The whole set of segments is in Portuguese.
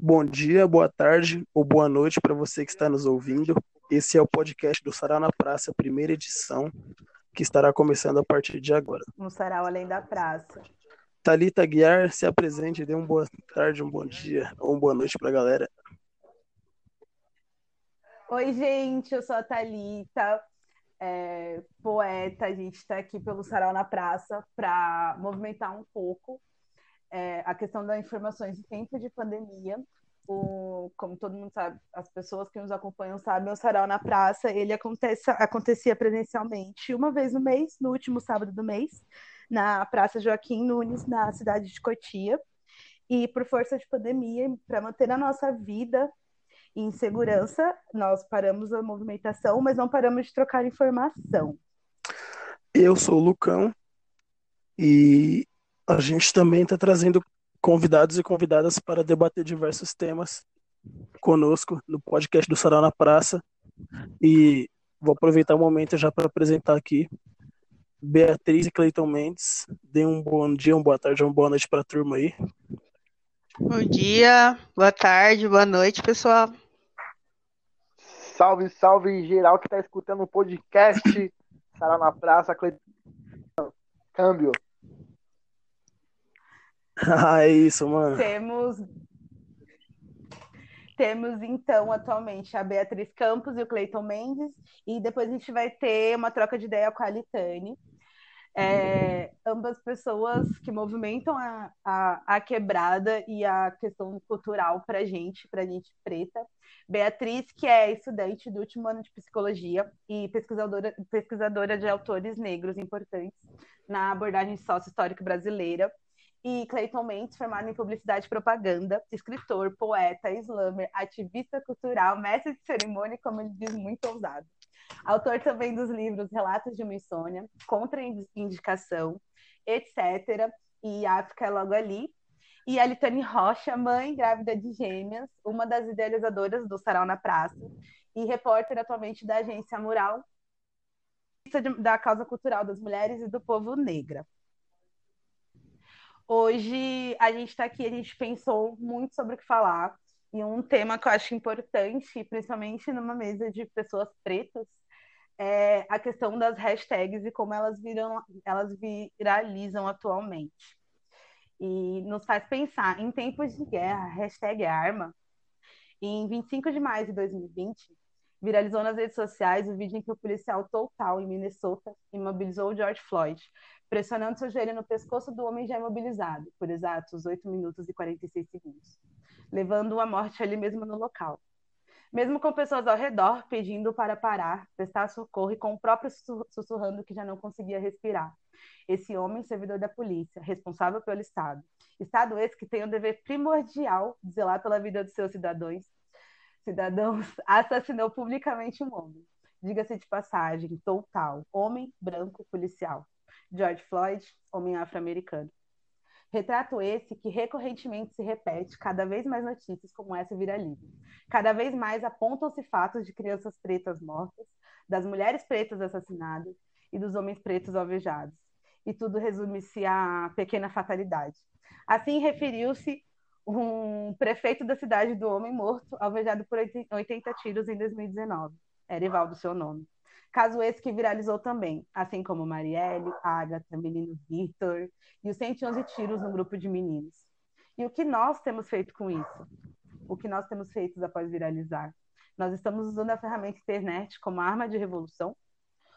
Bom dia, boa tarde ou boa noite para você que está nos ouvindo. Esse é o podcast do Sarau na Praça, primeira edição, que estará começando a partir de agora. Um sarau além da praça. Talita Guiar, se apresente, dê uma boa tarde, um bom dia ou uma boa noite para a galera. Oi, gente, eu sou a Thalita, é, poeta. A gente está aqui pelo Sarau na Praça para movimentar um pouco é, a questão das informações em tempo de pandemia. O, como todo mundo sabe, as pessoas que nos acompanham sabem, o Sarau na Praça, ele acontece, acontecia presencialmente uma vez no mês, no último sábado do mês, na Praça Joaquim Nunes, na cidade de Cotia. E por força de pandemia, para manter a nossa vida em segurança, nós paramos a movimentação, mas não paramos de trocar informação. Eu sou o Lucão e a gente também está trazendo convidados e convidadas para debater diversos temas conosco no podcast do Sarau na Praça. E vou aproveitar o momento já para apresentar aqui Beatriz e Cleiton Mendes. Dê um bom dia, uma boa tarde, uma boa noite para a turma aí. Bom dia, boa tarde, boa noite, pessoal. Salve, salve geral que está escutando o podcast Sarau na Praça, Cleiton. Câmbio. Ah, é isso, mano. Temos temos então atualmente a Beatriz Campos e o Cleiton Mendes, e depois a gente vai ter uma troca de ideia com a Litane. É, ambas pessoas que movimentam a, a, a, quebrada e a questão cultural para gente, para gente preta. Beatriz, que é estudante do último ano de psicologia e pesquisadora, pesquisadora de autores negros importantes na abordagem sócio-histórica brasileira e Clayton Mendes, formado em publicidade e propaganda, escritor, poeta, slammer, ativista cultural, mestre de cerimônia, como ele diz, muito ousado. Autor também dos livros Relatos de uma Insônia, Contraindicação, etc. E África é logo ali. E a Litane Rocha, mãe grávida de gêmeas, uma das idealizadoras do Sarau na Praça e repórter atualmente da agência Mural, da causa cultural das mulheres e do povo negra. Hoje a gente está aqui, a gente pensou muito sobre o que falar, e um tema que eu acho importante, principalmente numa mesa de pessoas pretas, é a questão das hashtags e como elas viram, elas viralizam atualmente. E nos faz pensar, em tempos de guerra, hashtag arma, em 25 de maio de 2020, viralizou nas redes sociais o vídeo em que o policial total em Minnesota imobilizou George Floyd, pressionando seu joelho no pescoço do homem já imobilizado, por exatos 8 minutos e 46 segundos, levando-o à morte ali mesmo no local. Mesmo com pessoas ao redor pedindo para parar, prestar socorro e com o próprio sussurrando que já não conseguia respirar. Esse homem, servidor da polícia, responsável pelo Estado. Estado esse que tem o dever primordial de zelar pela vida dos seus cidadãos, cidadãos, assassinou publicamente um homem. Diga-se de passagem, total, homem branco policial. George Floyd, homem afro-americano. Retrato esse que recorrentemente se repete, cada vez mais notícias como essa viralizam. Cada vez mais apontam-se fatos de crianças pretas mortas, das mulheres pretas assassinadas e dos homens pretos alvejados. E tudo resume-se à pequena fatalidade. Assim referiu-se um prefeito da cidade do homem morto, alvejado por 80 tiros em 2019. Era Evaldo seu nome. Caso esse que viralizou também, assim como Marielle, Agatha, menino Victor e os 111 tiros no grupo de meninos. E o que nós temos feito com isso? O que nós temos feito após viralizar? Nós estamos usando a ferramenta internet como arma de revolução?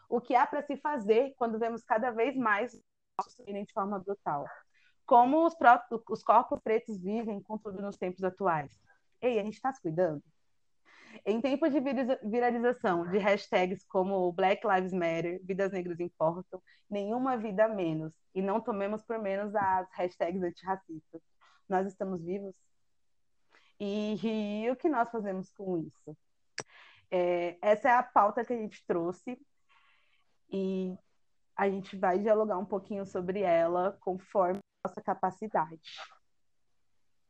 O que há para se fazer quando vemos cada vez mais sumirem de forma brutal? Como os, os corpos pretos vivem, contudo, nos tempos atuais? Ei, a gente está se cuidando? Em tempos de viralização de hashtags como Black Lives Matter, Vidas Negras Importam, nenhuma vida menos, e não tomemos por menos as hashtags antirracistas. Nós estamos vivos? E, e o que nós fazemos com isso? É, essa é a pauta que a gente trouxe e a gente vai dialogar um pouquinho sobre ela conforme a nossa capacidade.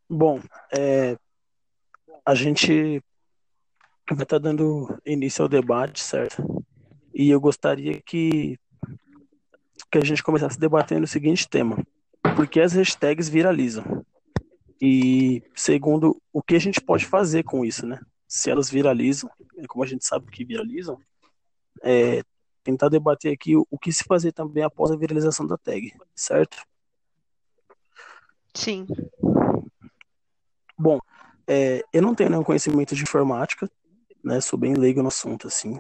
Bom, é, a gente vai estar tá dando início ao debate, certo? E eu gostaria que, que a gente começasse debatendo o seguinte tema: por que as hashtags viralizam? E segundo, o que a gente pode fazer com isso, né? Se elas viralizam, como a gente sabe que viralizam, é tentar debater aqui o, o que se fazer também após a viralização da tag, certo? Sim. Bom, é, eu não tenho nenhum conhecimento de informática, né? Sou bem leigo no assunto, assim.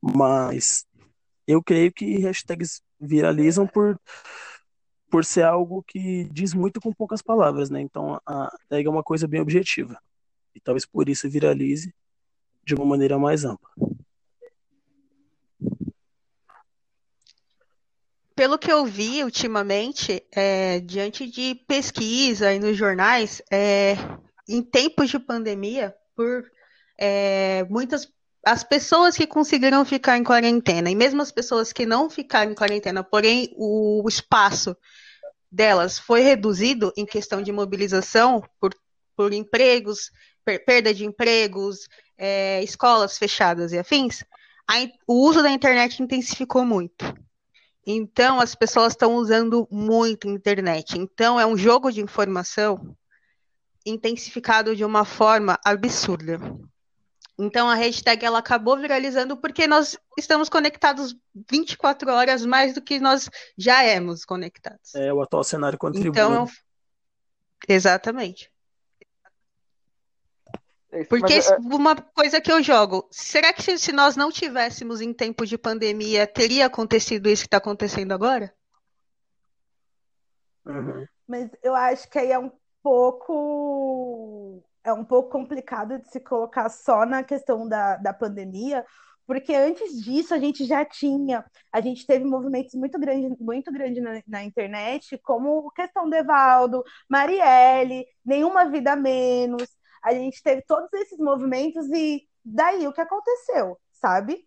Mas eu creio que hashtags viralizam por, por ser algo que diz muito com poucas palavras, né? Então a tag é uma coisa bem objetiva. E talvez por isso viralize de uma maneira mais ampla. Pelo que eu vi ultimamente, é, diante de pesquisa e nos jornais, é, em tempos de pandemia, por é, muitas as pessoas que conseguiram ficar em quarentena e mesmo as pessoas que não ficaram em quarentena, porém o espaço delas foi reduzido em questão de mobilização por, por empregos, per, perda de empregos, é, escolas fechadas e afins, a, o uso da internet intensificou muito. Então as pessoas estão usando muito a internet. Então é um jogo de informação intensificado de uma forma absurda. Então a hashtag ela acabou viralizando porque nós estamos conectados 24 horas mais do que nós já éramos conectados. É, o atual cenário contribui. Então, exatamente. É porque é... uma coisa que eu jogo, será que se, se nós não tivéssemos em tempo de pandemia, teria acontecido isso que está acontecendo agora? Uhum. Mas eu acho que aí é um pouco é um pouco complicado de se colocar só na questão da, da pandemia, porque antes disso a gente já tinha, a gente teve movimentos muito grandes muito grande na, na, internet, como questão do Evaldo, Marielle, Nenhuma Vida Menos, a gente teve todos esses movimentos e daí o que aconteceu, sabe?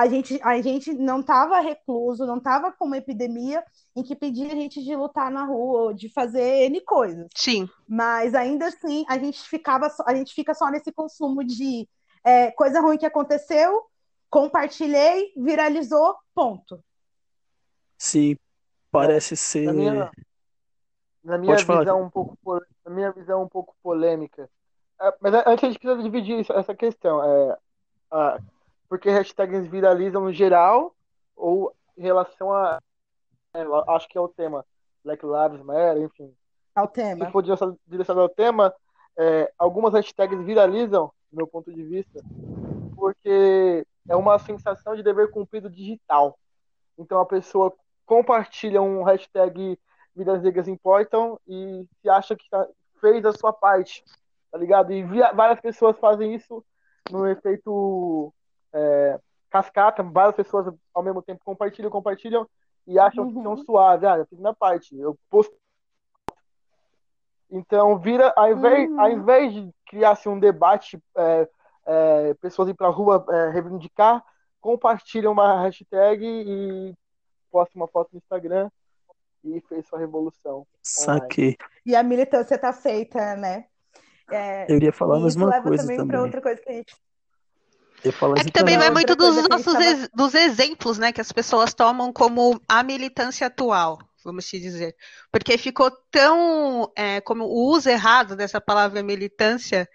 A gente, a gente não estava recluso, não estava com uma epidemia em que pedia a gente de lutar na rua, de fazer N coisas. Sim. Mas ainda assim, a gente ficava, a gente fica só nesse consumo de é, coisa ruim que aconteceu, compartilhei, viralizou, ponto. Sim, parece ser. Na minha, na minha visão um pouco, na minha visão um pouco polêmica. É, mas antes a gente precisa dividir essa questão. É, a, porque hashtags viralizam no geral ou em relação a. É, acho que é o tema. Black Lives Matter, enfim. É o tema. Se for direcionado ao tema, é, algumas hashtags viralizam, do meu ponto de vista, porque é uma sensação de dever cumprido digital. Então a pessoa compartilha um hashtag Vidas Negras Importam e se acha que tá, fez a sua parte, tá ligado? E via, várias pessoas fazem isso no efeito é, cascata, várias pessoas ao mesmo tempo compartilham, compartilham e acham uhum. que são suaves. Ah, eu fiz minha parte, eu posto. Então, vira, ao invés, uhum. ao invés de criar-se um debate, é, é, pessoas ir para a rua é, reivindicar, compartilham uma hashtag e postam uma foto no Instagram e fez sua revolução. Saquei. E a militância está feita, né? É, eu iria falar a mesma coisa também. também. para outra coisa que a gente é que também vai muito dos nossos ex, dos exemplos, né, que as pessoas tomam como a militância atual, vamos te dizer. Porque ficou tão, é, como o uso errado dessa palavra militância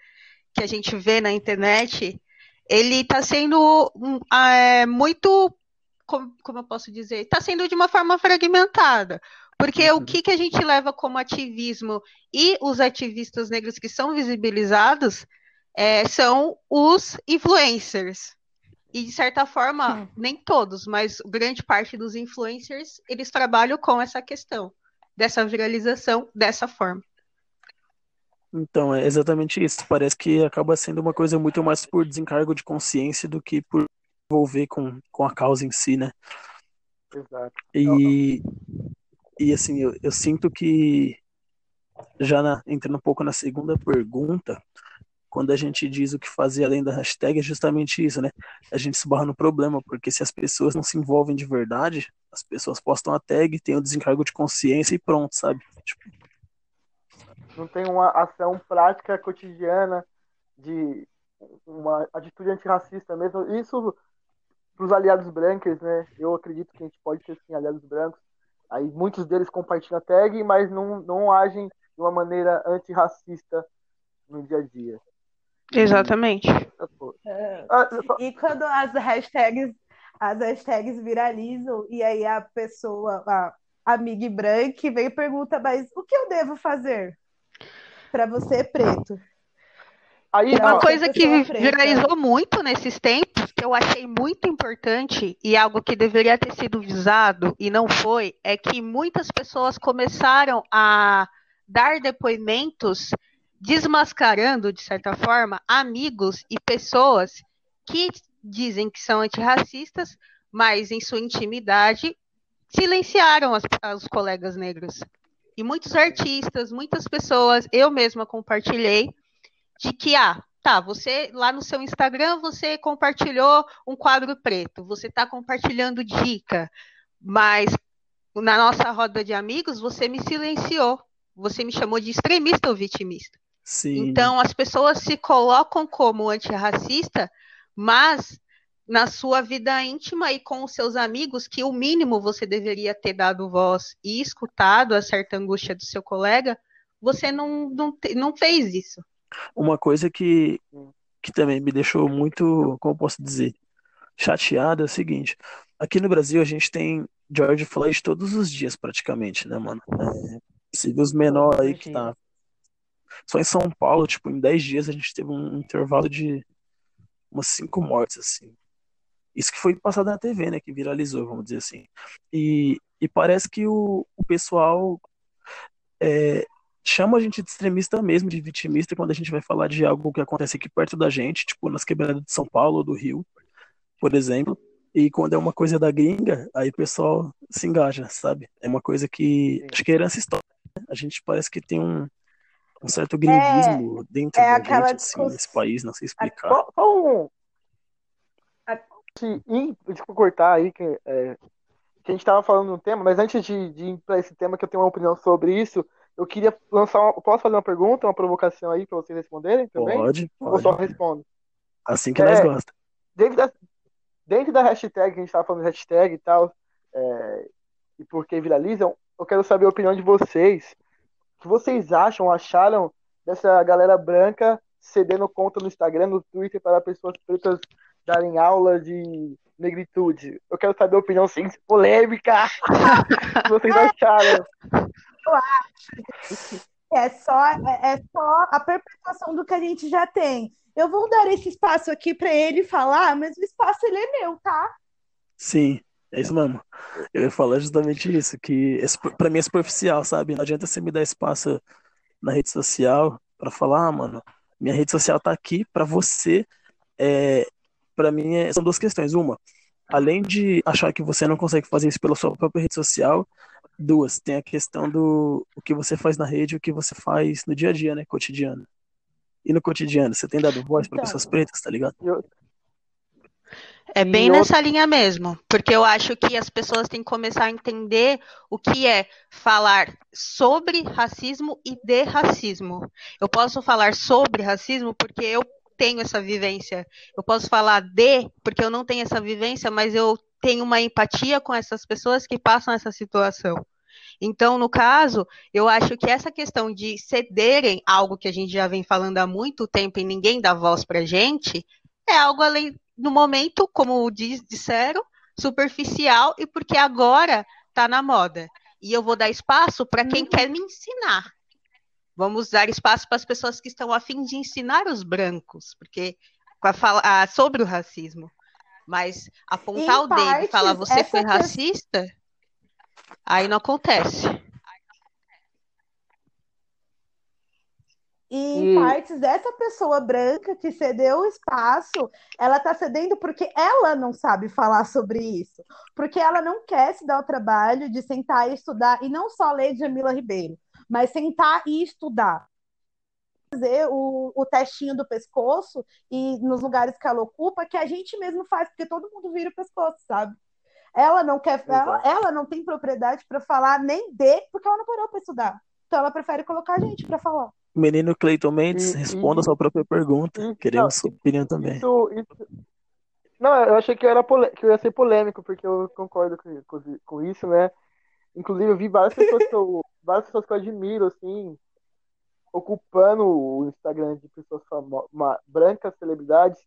que a gente vê na internet, ele está sendo é, muito, como, como, eu posso dizer, está sendo de uma forma fragmentada. Porque uhum. o que, que a gente leva como ativismo e os ativistas negros que são visibilizados é, são os influencers. E, de certa forma, hum. nem todos, mas grande parte dos influencers, eles trabalham com essa questão, dessa viralização dessa forma. Então, é exatamente isso. Parece que acaba sendo uma coisa muito mais por desencargo de consciência do que por envolver com, com a causa em si, né? Exato. E, e assim, eu, eu sinto que, já na, entrando um pouco na segunda pergunta, quando a gente diz o que fazer além da hashtag, é justamente isso, né? A gente se barra no problema, porque se as pessoas não se envolvem de verdade, as pessoas postam a tag, tem o desencargo de consciência e pronto, sabe? Tipo... Não tem uma ação prática cotidiana de uma atitude antirracista mesmo. Isso para os aliados brancos, né? Eu acredito que a gente pode ter sim aliados brancos. Aí muitos deles compartilham a tag, mas não, não agem de uma maneira antirracista no dia a dia. Exatamente. É. E quando as hashtags, as hashtags viralizam, e aí a pessoa, a amiga branca, vem e pergunta, mas o que eu devo fazer para você preto? Aí, uma coisa que viralizou muito nesses tempos, que eu achei muito importante e algo que deveria ter sido visado e não foi, é que muitas pessoas começaram a dar depoimentos desmascarando, de certa forma, amigos e pessoas que dizem que são antirracistas, mas em sua intimidade silenciaram as, os colegas negros. E muitos artistas, muitas pessoas, eu mesma compartilhei, de que, ah, tá, você lá no seu Instagram você compartilhou um quadro preto, você está compartilhando dica, mas na nossa roda de amigos você me silenciou, você me chamou de extremista ou vitimista. Sim. Então as pessoas se colocam como antirracista, mas na sua vida íntima e com os seus amigos, que o mínimo você deveria ter dado voz e escutado a certa angústia do seu colega, você não, não, não fez isso. Uma coisa que, que também me deixou muito, como posso dizer, chateado é o seguinte: aqui no Brasil a gente tem George Floyd todos os dias, praticamente, né, mano? É, se os menores aí que tá. Só em São Paulo, tipo, em 10 dias a gente teve um intervalo de umas 5 mortes, assim. Isso que foi passado na TV, né? Que viralizou, vamos dizer assim. E, e parece que o, o pessoal é, chama a gente de extremista mesmo, de vitimista, quando a gente vai falar de algo que acontece aqui perto da gente, tipo nas quebradas de São Paulo ou do Rio, por exemplo. E quando é uma coisa da gringa, aí o pessoal se engaja, sabe? É uma coisa que. Acho que é herança histórica. Né? A gente parece que tem um, um certo gringuismo é, dentro é da gente, assim, nesse país, não sei explicar. Qual, qual... Desculpa cortar aí, que, é, que a gente estava falando um tema, mas antes de, de ir para esse tema, que eu tenho uma opinião sobre isso, eu queria lançar uma, Posso fazer uma pergunta, uma provocação aí para vocês responderem também? Pode. pode. Ou só respondo? Assim que é, nós gostamos. Dentro da, dentro da hashtag, que a gente estava falando de hashtag e tal, é, e por que viralizam, eu quero saber a opinião de vocês. O que vocês acham, acharam dessa galera branca cedendo conta no Instagram, no Twitter, para pessoas pretas darem aula de negritude? Eu quero saber a opinião, sim, polêmica! o que vocês acharam? eu acho é só, é, é só a perpetuação do que a gente já tem. Eu vou dar esse espaço aqui para ele falar, mas o espaço ele é meu, tá? Sim, é isso mesmo. Eu ia falar justamente isso, que para mim é superficial, sabe? Não adianta você me dar espaço na rede social para falar, ah, mano, minha rede social tá aqui para você. É, para mim é, são duas questões. Uma, além de achar que você não consegue fazer isso pela sua própria rede social, duas. Tem a questão do o que você faz na rede e o que você faz no dia a dia, né? Cotidiano. E no cotidiano, você tem dado voz para então, pessoas pretas, tá ligado? É bem nessa linha mesmo, porque eu acho que as pessoas têm que começar a entender o que é falar sobre racismo e de racismo. Eu posso falar sobre racismo porque eu tenho essa vivência. Eu posso falar de porque eu não tenho essa vivência, mas eu tenho uma empatia com essas pessoas que passam essa situação. Então, no caso, eu acho que essa questão de cederem algo que a gente já vem falando há muito tempo e ninguém dá voz para gente, é algo além no momento, como diz, disseram, superficial e porque agora está na moda. E eu vou dar espaço para quem uhum. quer me ensinar. Vamos dar espaço para as pessoas que estão a fim de ensinar os brancos, porque a, sobre o racismo. Mas apontar em o dedo e falar você foi racista, aí não acontece. E em partes dessa pessoa branca que cedeu o espaço, ela está cedendo porque ela não sabe falar sobre isso. Porque ela não quer se dar o trabalho de sentar e estudar, e não só ler Jamila Ribeiro, mas sentar e estudar fazer o, o testinho do pescoço e nos lugares que ela ocupa, que a gente mesmo faz, porque todo mundo vira o pescoço, sabe? Ela não quer, ela, ela não tem propriedade para falar nem de, porque ela não parou para estudar. Então ela prefere colocar a gente para falar. Menino Cleiton Mendes, e, responda e, a sua própria pergunta. E, Queremos não, sua opinião também. Isso, isso... Não, eu achei que eu, era pole... que eu ia ser polêmico, porque eu concordo com, com, isso, né? Inclusive, eu vi várias pessoas que eu, várias pessoas que eu admiro, assim, ocupando o Instagram de pessoas famosas, brancas, celebridades.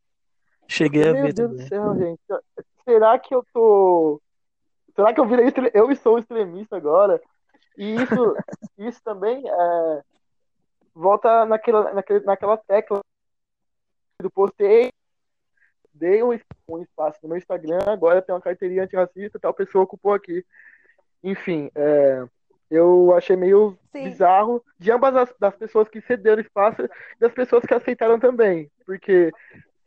Cheguei a Meu ver Deus também. do céu, gente. Será que eu tô. Será que eu virei eu sou extremista agora? E isso, isso também é, volta naquela, naquele, naquela tecla do postei, dei um, um espaço no meu Instagram, agora tem uma carteirinha antirracista, tal pessoa ocupou aqui. Enfim, é, eu achei meio Sim. bizarro de ambas as das pessoas que cederam espaço e das pessoas que aceitaram também. Porque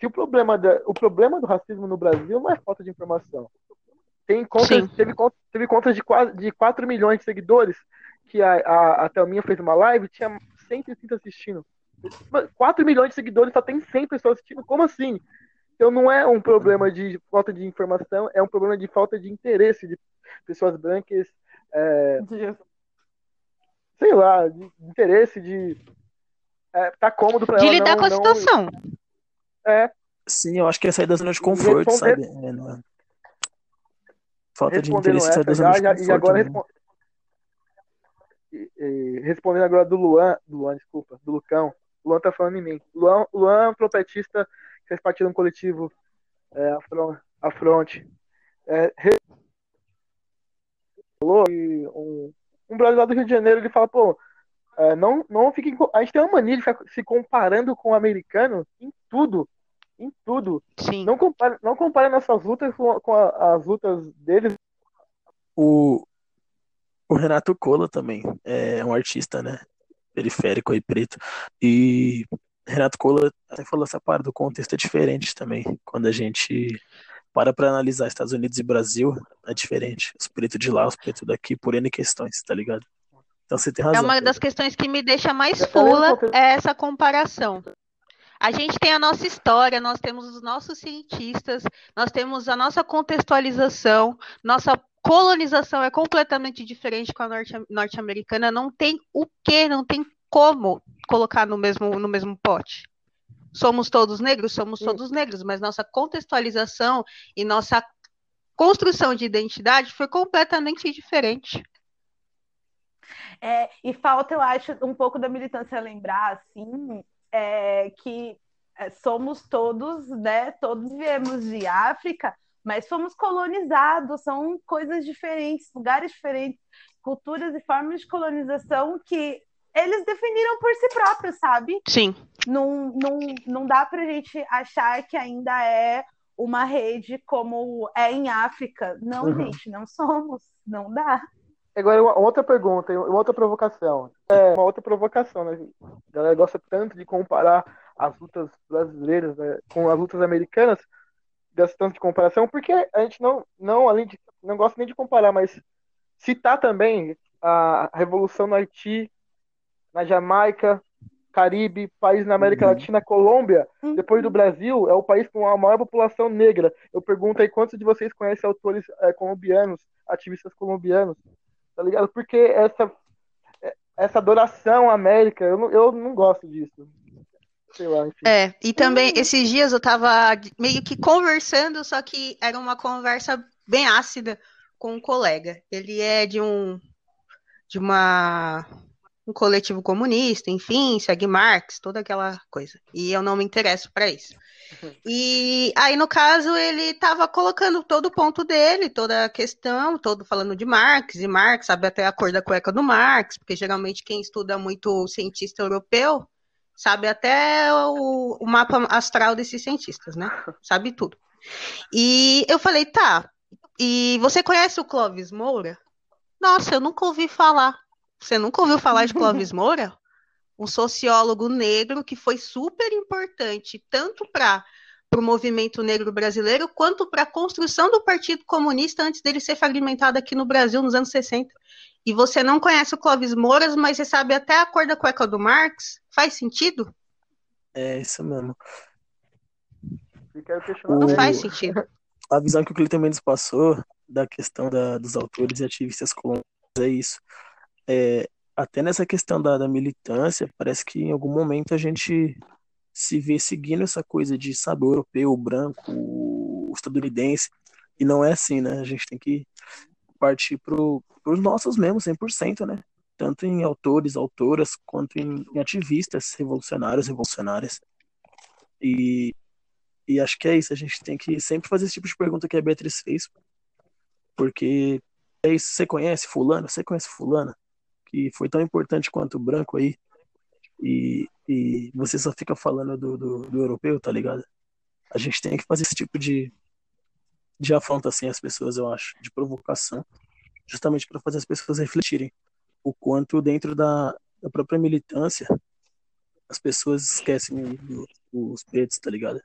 se o problema, da, o problema do racismo no Brasil não é falta de informação. Tem contas, Sim. teve, contas, teve contas de, quase, de 4 milhões de seguidores, que a, a, a Thelminha fez uma live, tinha 130 assistindo. 4 milhões de seguidores, só tem 100 pessoas assistindo. Como assim? Então não é um problema de falta de informação, é um problema de falta de interesse de pessoas brancas, é, sei lá, de interesse de é, tá cômodo pra De ela lidar não, com a não- situação. é, Sim, eu acho que é sair da zona de conforto, responder- sabe? É, não- Falta de interesse sair da essa zona já, de já- conforto. e agora né? respon- e- e respondendo agora do Luan, do Luan, desculpa, do Lucão. Luan tá falando em mim. Luan, Luan é um trompetista que faz parte de um coletivo é, Afron- Afronte. É, re- falou e um, um brother lá do Rio de Janeiro, ele fala, pô, é, não, não fiquem. co- A gente tem uma mania de ficar se comparando com o americano em tudo. Em tudo. Sim. Não compare, não compare nossas lutas com, com a- as lutas deles. O, o Renato Cola também é um artista, né? Periférico aí, preto. E Renato Cola até falou essa parte do contexto é diferente também. Quando a gente para pra analisar Estados Unidos e Brasil, é diferente. Os pretos de lá, os pretos daqui, por N questões, tá ligado? Então você tem É razão. uma Pedro. das questões que me deixa mais fula é essa comparação. A gente tem a nossa história, nós temos os nossos cientistas, nós temos a nossa contextualização, nossa colonização é completamente diferente com a norte- norte-americana, não tem o que, não tem como colocar no mesmo, no mesmo pote. Somos todos negros? Somos todos negros, mas nossa contextualização e nossa construção de identidade foi completamente diferente. É, e falta, eu acho, um pouco da militância lembrar, assim, é, que é, somos todos, né? Todos viemos de África, mas fomos colonizados, são coisas diferentes, lugares diferentes, culturas e formas de colonização que eles definiram por si próprios, sabe? Sim. não, não, não dá pra gente achar que ainda é uma rede como é em África. Não, Uhum. gente, não somos. Não dá. Agora, uma outra pergunta, uma outra provocação. É, uma outra provocação, né? A galera gosta tanto de comparar as lutas brasileiras né, com as lutas americanas, gosta tanto de comparação, porque a gente não, não, além de, não gosta nem de comparar, mas citar também a Revolução no Haiti, na Jamaica, Caribe, país na América Uhum. Latina, Colômbia, depois do Brasil, é o país com a maior população negra. Eu pergunto aí quantos de vocês conhecem autores é, colombianos, ativistas colombianos, tá ligado? Porque essa, essa adoração à América, eu não, eu não gosto disso. É, e também esses dias eu tava meio que conversando, só que era uma conversa bem ácida com um colega. Ele é de um de uma um coletivo comunista, enfim, segue Marx, toda aquela coisa. E eu não me interesso para isso. E aí, no caso, ele tava colocando todo o ponto dele, toda a questão, todo falando de Marx, e Marx sabe até a cor da cueca do Marx, porque geralmente quem estuda muito cientista europeu sabe até o, o mapa astral desses cientistas, né? Sabe tudo. E eu falei, tá, e você conhece o Clóvis Moura? Nossa, eu nunca ouvi falar. Você nunca ouviu falar de Clóvis Moura? Um sociólogo negro que foi super importante, tanto para o movimento negro brasileiro, quanto para a construção do Partido Comunista antes dele ser fragmentado aqui no Brasil nos anos 60. E você não conhece o Clóvis Moura, mas você sabe até a cor da cueca do Marx? Faz sentido? É isso mesmo. O Não faz sentido. A visão que o Cleiton Mendes passou da questão da, dos autores e ativistas colombianos é isso. É, até nessa questão da, da militância, parece que em algum momento a gente se vê seguindo essa coisa de, sabe, o europeu, o branco, o estadunidense, e não é assim, né? A gente tem que partir pro, pros nossos mesmo, 100%, né? tanto em autores, autoras, quanto em, em ativistas revolucionários, revolucionárias. E, e acho que é isso, a gente tem que sempre fazer esse tipo de pergunta que a Beatriz fez, porque é isso, você conhece fulano? Você conhece fulana? Que foi tão importante quanto o branco aí, e, e você só fica falando do, do, do europeu, tá ligado? A gente tem que fazer esse tipo de, de afronta assim as pessoas, eu acho, de provocação, justamente para fazer as pessoas refletirem o quanto dentro da, da própria militância as pessoas esquecem os pretos, tá ligado?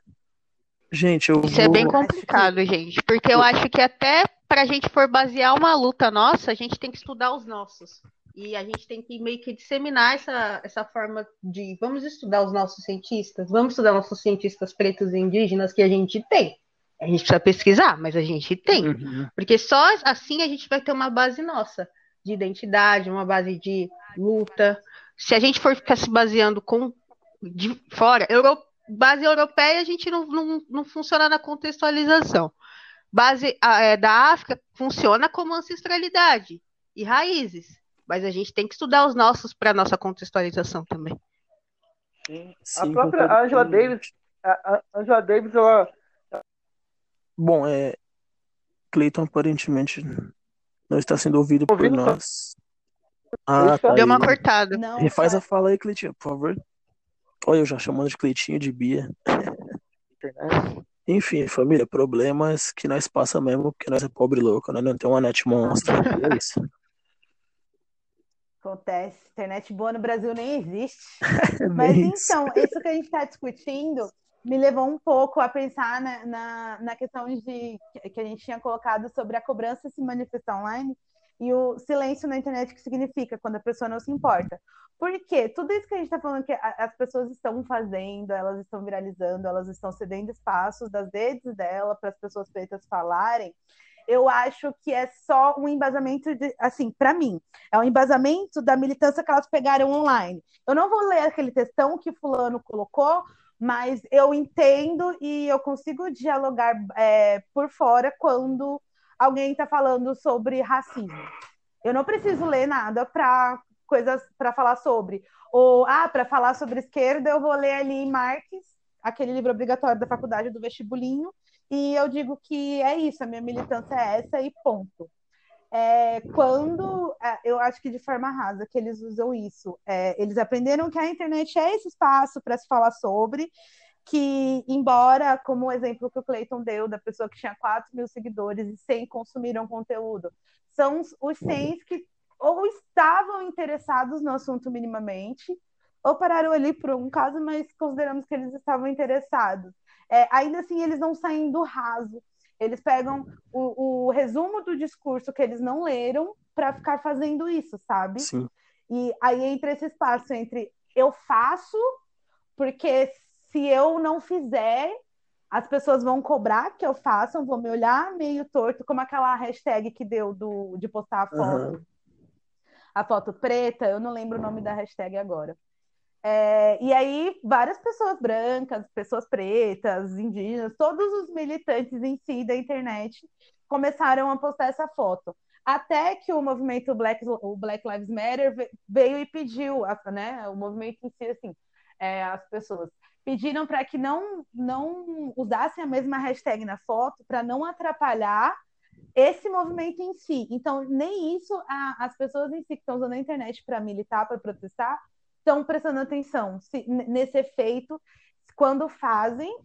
Gente, eu Isso vou... é bem complicado, gente, porque eu acho que até pra gente for basear uma luta nossa, a gente tem que estudar os nossos. E a gente tem que meio que disseminar essa, essa forma de vamos estudar os nossos cientistas, vamos estudar nossos cientistas pretos e indígenas que a gente tem. A gente precisa pesquisar, mas a gente tem. Uhum. Porque só assim a gente vai ter uma base nossa de identidade, uma base de luta. Se a gente for ficar se baseando com de fora, euro, base europeia a gente não, não, não funciona na contextualização. Base é, da África funciona como ancestralidade e raízes, mas a gente tem que estudar os nossos para nossa contextualização também. Sim. A própria Angela. Davis, a, a Angela Davis, ela, Bom, é. Cleiton aparentemente não está sendo ouvido por Ouvindo, tá? nós. Ah, tá Deu uma aí. cortada. Não, Refaz tá- a fala aí, Cleitinho, por favor. Olha, eu já chamando de Cleitinho de Bia. internet. Enfim, família, problemas que nós passa mesmo, porque nós é pobre louco, nós não tem uma net monstro. É isso. Acontece. Internet boa no Brasil nem existe. Mas então, isso que a gente está discutindo me levou um pouco a pensar na, na, na questão de que a gente tinha colocado sobre a cobrança se manifestar online e o silêncio na internet que significa quando a pessoa não se importa. Porque tudo isso que a gente está falando que as pessoas estão fazendo, elas estão viralizando, elas estão cedendo espaços das redes dela para as pessoas pretas falarem, eu acho que é só um embasamento de, assim, para mim, é um embasamento da militância que elas pegaram online. Eu não vou ler aquele textão que fulano colocou, mas eu entendo e eu consigo dialogar é, por fora quando alguém está falando sobre racismo. Eu não preciso ler nada para coisas para falar sobre. Ou, ah, para falar sobre esquerda, eu vou ler ali Marx, aquele livro obrigatório da faculdade do vestibulinho, e eu digo que é isso, a minha militância é essa e ponto. É, quando é, eu acho que de forma rasa que eles usam isso, é, eles aprenderam que a internet é esse espaço para se falar sobre, que embora, como o exemplo que o Clayton deu da pessoa que tinha 4 mil seguidores e 100 consumiram conteúdo, são os- os 100 que ou estavam interessados no assunto minimamente, ou pararam ali por um caso, mas consideramos que eles estavam interessados. É, ainda assim, eles não saem do raso. Eles pegam o, o resumo do discurso que eles não leram para ficar fazendo isso, sabe? Sim. E aí entra esse espaço entre eu faço, porque se eu não fizer, as pessoas vão cobrar que eu faça, vão me olhar meio torto, como aquela hashtag que deu do, de postar a foto, Aham. a foto preta, eu não lembro o nome da hashtag agora. É, e aí, várias pessoas brancas, pessoas pretas, indígenas, todos os militantes em si da internet começaram a postar essa foto. Até que o movimento Black, o Black Lives Matter ve- veio e pediu, né, o movimento em si, assim, é, as pessoas pediram para que não, não usassem a mesma hashtag na foto para não atrapalhar esse movimento em si. Então, nem isso a- as pessoas em si que estão usando a internet para militar, para protestar, estão prestando atenção se- nesse efeito quando fazem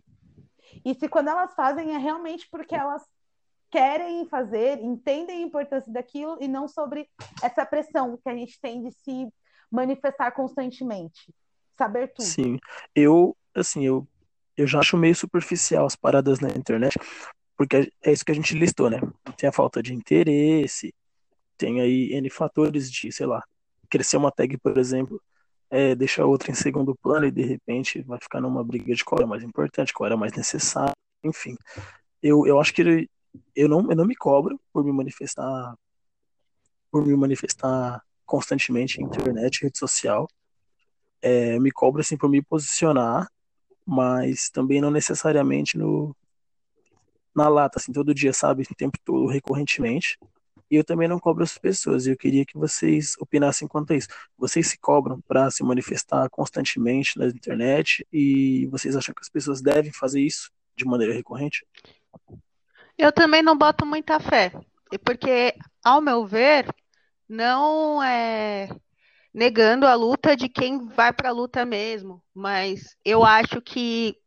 e se quando elas fazem é realmente porque elas querem fazer, entendem a importância daquilo e não sobre essa pressão que a gente tem de se manifestar constantemente, saber tudo. Sim. Eu, assim, eu, eu já acho meio superficial as paradas na internet, porque é isso que a gente listou, né? Tem a falta de interesse, tem aí N fatores de, sei lá, crescer uma tag, por exemplo, é, deixar outra em segundo plano e de repente vai ficar numa briga de qual era mais importante, qual era mais necessário, enfim. Eu, eu acho que eu não, eu não me cobro por me manifestar por me manifestar constantemente em internet, rede social. É, me cobro assim por me posicionar, mas também não necessariamente no na lata, assim, todo dia, sabe? O tempo todo, recorrentemente. E eu também não cobro as pessoas. E eu queria que vocês opinassem quanto a isso. Vocês se cobram para se manifestar constantemente na internet e vocês acham que as pessoas devem fazer isso de maneira recorrente? Eu também não boto muita fé, porque, ao meu ver, não é negando a luta de quem vai para a luta mesmo, mas eu acho que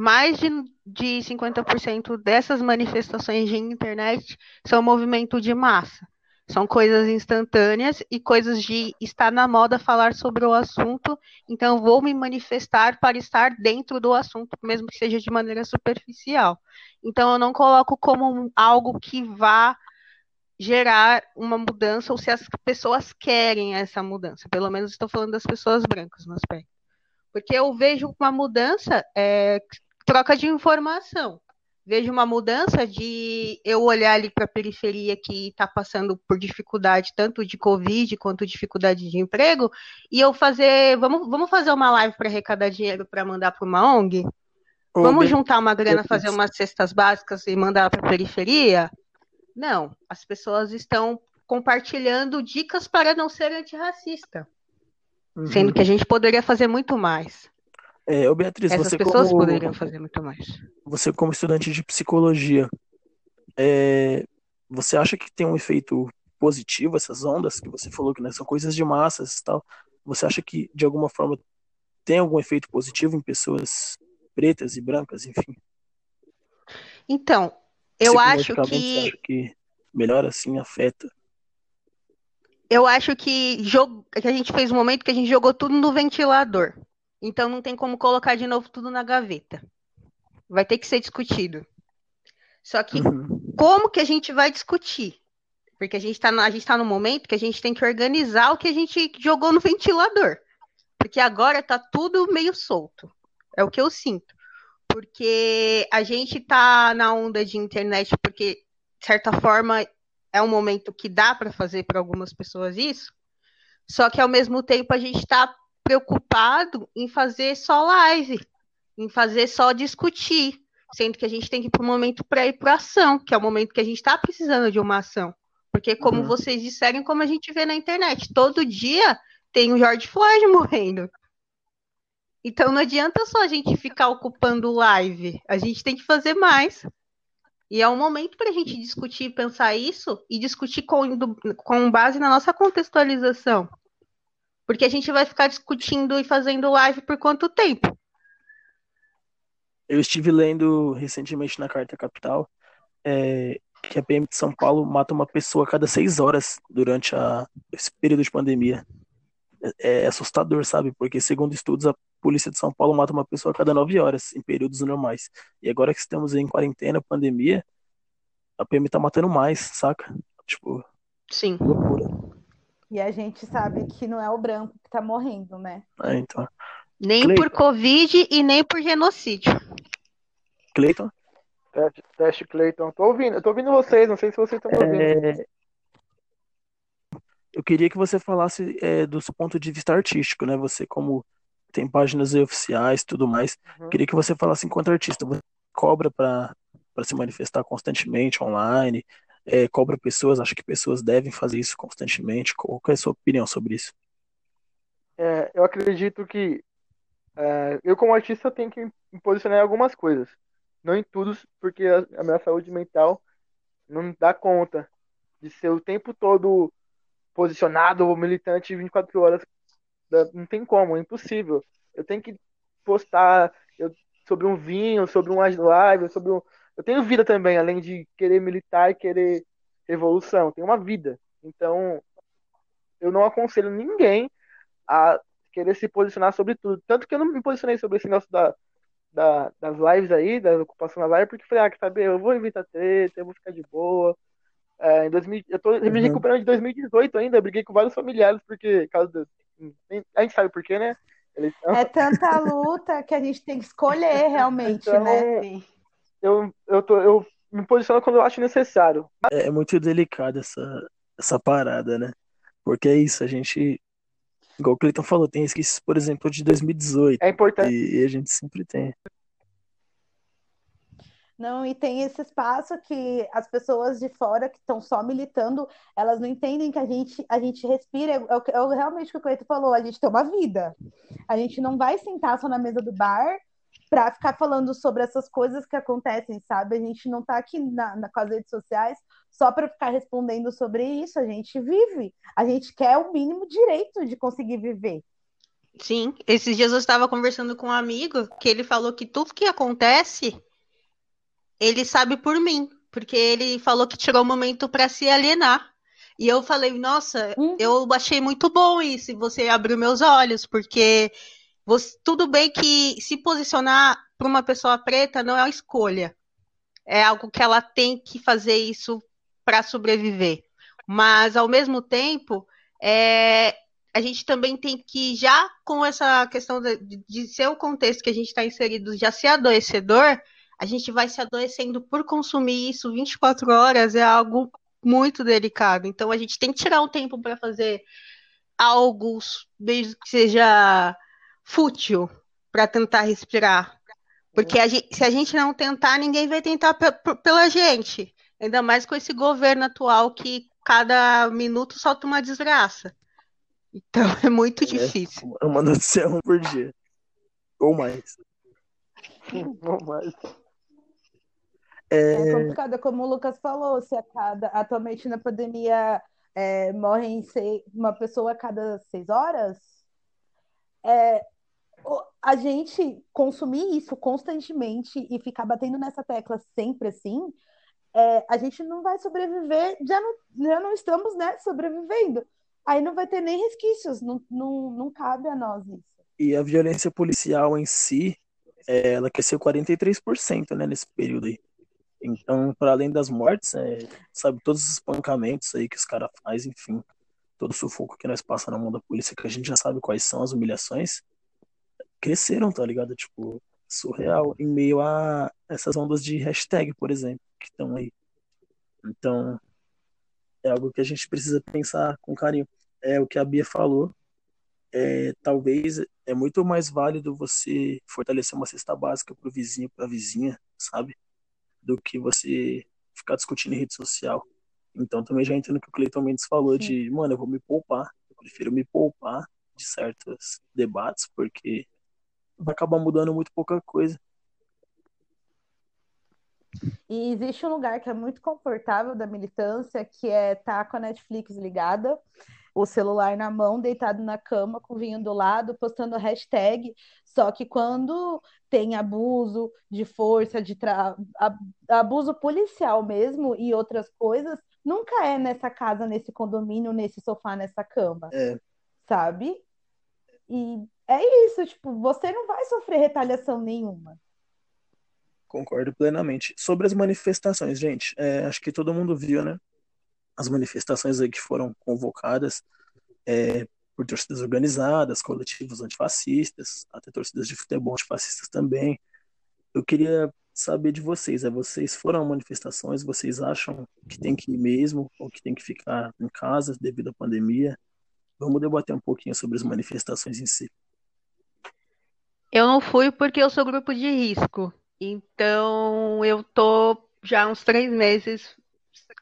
mais de, de 50% dessas manifestações de internet são movimento de massa. São coisas instantâneas e coisas de estar na moda falar sobre o assunto, então vou me manifestar para estar dentro do assunto, mesmo que seja de maneira superficial. Então eu não coloco como algo que vá gerar uma mudança ou se as pessoas querem essa mudança. Pelo menos estou falando das pessoas brancas no aspecto. Porque eu vejo uma mudança, é, troca de informação. Vejo uma mudança de eu olhar ali para a periferia que está passando por dificuldade, tanto de Covid quanto dificuldade de emprego, e eu fazer. Vamos, vamos fazer uma live para arrecadar dinheiro para mandar para uma ONG? Vamos juntar uma grana, fazer umas cestas básicas e mandar para a periferia? Não, as pessoas estão compartilhando dicas para não ser antirracista. Uhum. Sendo que a gente poderia fazer muito mais. É, Beatriz, Essas você pessoas como, poderiam fazer muito mais. Você como estudante de psicologia, é, você acha que tem um efeito positivo essas ondas que você falou que né, são coisas de massas e tal? Você acha que de alguma forma tem algum efeito positivo em pessoas pretas e brancas, enfim? Então, eu acho que... que melhor assim afeta. Eu acho que, jog... que a gente fez um momento que a gente jogou tudo no ventilador. Então não tem como colocar de novo tudo na gaveta. Vai ter que ser discutido. Só que uhum. como que a gente vai discutir? Porque a gente está a gente tá no momento que a gente tem que organizar o que a gente jogou no ventilador. Porque agora tá tudo meio solto. É o que eu sinto porque a gente está na onda de internet, porque, de certa forma, é um momento que dá para fazer para algumas pessoas isso, só que ao mesmo tempo a gente está preocupado em fazer só live, em fazer só discutir, sendo que a gente tem que ir para o momento para ir para ação, que é o momento que a gente está precisando de uma ação. Porque, como uhum. vocês disseram, como a gente vê na internet, todo dia tem o George Floyd morrendo. Então não adianta só a gente ficar ocupando live, a gente tem que fazer mais. E é um momento para a gente discutir, pensar isso e discutir com, com base na nossa contextualização. Porque a gente vai ficar discutindo e fazendo live por quanto tempo? Eu estive lendo recentemente na Carta Capital é, que a PM de São Paulo mata uma pessoa a cada seis horas durante a, esse período de pandemia. É, é assustador, sabe? Porque, segundo estudos, a polícia de São Paulo mata uma pessoa a cada nove horas, em períodos normais. E agora que estamos em quarentena, pandemia, a PM tá matando mais, saca? Tipo, Sim. loucura. E a gente sabe que não é o branco que tá morrendo, né? É, então. Nem Clayton. por Covid e nem por genocídio. Cleiton? Teste, teste Cleiton. Tô ouvindo, eu tô ouvindo vocês, não sei se vocês estão ouvindo. É... Eu queria que você falasse é, do seu ponto de vista artístico, né? Você como tem páginas oficiais tudo mais. Uhum. Queria que você falasse enquanto artista, você cobra para se manifestar constantemente online, é, cobra pessoas, acha que pessoas devem fazer isso constantemente. Qual é a sua opinião sobre isso? É, eu acredito que é, eu como artista tenho que me posicionar em algumas coisas, não em tudo, porque a, a minha saúde mental não dá conta de ser o tempo todo posicionado, militante 24 horas não tem como, é impossível. Eu tenho que postar eu, sobre um vinho, sobre uma live, sobre um. Eu tenho vida também, além de querer militar e querer revolução. Tenho uma vida. Então, eu não aconselho ninguém a querer se posicionar sobre tudo. Tanto que eu não me posicionei sobre esse negócio da, da, das lives aí, da ocupação da live, porque falei, ah, quer saber, eu vou evitar treta, eu vou ficar de boa. É, em 2000, eu tô me uhum. recuperando de 2018 ainda, eu briguei com vários familiares, porque, causa a gente sabe por quê, né? São... É tanta luta que a gente tem que escolher realmente, então, né? Eu, eu, tô, eu me posiciono quando eu acho necessário. É, é muito delicado essa, essa parada, né? Porque é isso, a gente. Igual o Cleiton falou, tem esquecidos, por exemplo, de 2018. É importante. E, e a gente sempre tem. Não, e tem esse espaço que as pessoas de fora que estão só militando, elas não entendem que a gente, a gente respira, é, é, é realmente o que o Cleito falou, a gente tem uma vida. A gente não vai sentar só na mesa do bar para ficar falando sobre essas coisas que acontecem, sabe? A gente não está aqui na, na, com as redes sociais só para ficar respondendo sobre isso, a gente vive. A gente quer o mínimo direito de conseguir viver. Sim, esses dias eu estava conversando com um amigo que ele falou que tudo que acontece ele sabe por mim, porque ele falou que tirou o um momento para se alienar. E eu falei, nossa, hum. eu achei muito bom isso, você abriu meus olhos, porque você, tudo bem que se posicionar para uma pessoa preta não é uma escolha. É algo que ela tem que fazer isso para sobreviver. Mas, ao mesmo tempo, é, a gente também tem que, já com essa questão de, de ser o contexto que a gente está inserido, já ser adoecedor, a gente vai se adoecendo por consumir isso 24 horas, é algo muito delicado. Então a gente tem que tirar um tempo para fazer algo, mesmo que seja fútil, para tentar respirar. Porque a gente, se a gente não tentar, ninguém vai tentar pela gente. Ainda mais com esse governo atual que cada minuto solta uma desgraça. Então é muito é, difícil. É uma notícia por dia. Ou mais. Ou mais. É... é complicado, como o Lucas falou, se a cada, atualmente na pandemia é, morre seis, uma pessoa a cada seis horas, é, a gente consumir isso constantemente e ficar batendo nessa tecla sempre assim, é, a gente não vai sobreviver, já não, já não estamos né, sobrevivendo. Aí não vai ter nem resquícios, não, não, não cabe a nós isso. E a violência policial em si, é, ela cresceu 43% né, nesse período aí. Então, para além das mortes, é, sabe, todos os espancamentos aí que os caras fazem, enfim, todo o sufoco que nós passamos na mão da polícia, que a gente já sabe quais são as humilhações, cresceram, tá ligado? Tipo, surreal, em meio a essas ondas de hashtag, por exemplo, que estão aí. Então, é algo que a gente precisa pensar com carinho. É o que a Bia falou. É, talvez é muito mais válido você fortalecer uma cesta básica pro vizinho, pra vizinha, sabe? do que você ficar discutindo em rede social. Então também já entendo que o Cleiton Mendes falou Sim. de, mano, eu vou me poupar, eu prefiro me poupar de certos debates, porque vai acabar mudando muito pouca coisa. E existe um lugar que é muito confortável da militância, que é estar tá com a Netflix ligada, o celular na mão, deitado na cama, com vinho do lado, postando hashtag. Só que quando tem abuso de força, de tra... abuso policial mesmo e outras coisas, nunca é nessa casa, nesse condomínio, nesse sofá, nessa cama. É. Sabe? E é isso, tipo, você não vai sofrer retaliação nenhuma. Concordo plenamente. Sobre as manifestações, gente, é, acho que todo mundo viu, né? As manifestações aí que foram convocadas é, por torcidas organizadas, coletivos antifascistas, até torcidas de futebol antifascistas também. Eu queria saber de vocês, é, vocês foram a manifestações, vocês acham que tem que ir mesmo ou que tem que ficar em casa devido à pandemia? Vamos debater um pouquinho sobre as manifestações em si. Eu não fui porque eu sou grupo de risco. Então eu tô já uns três meses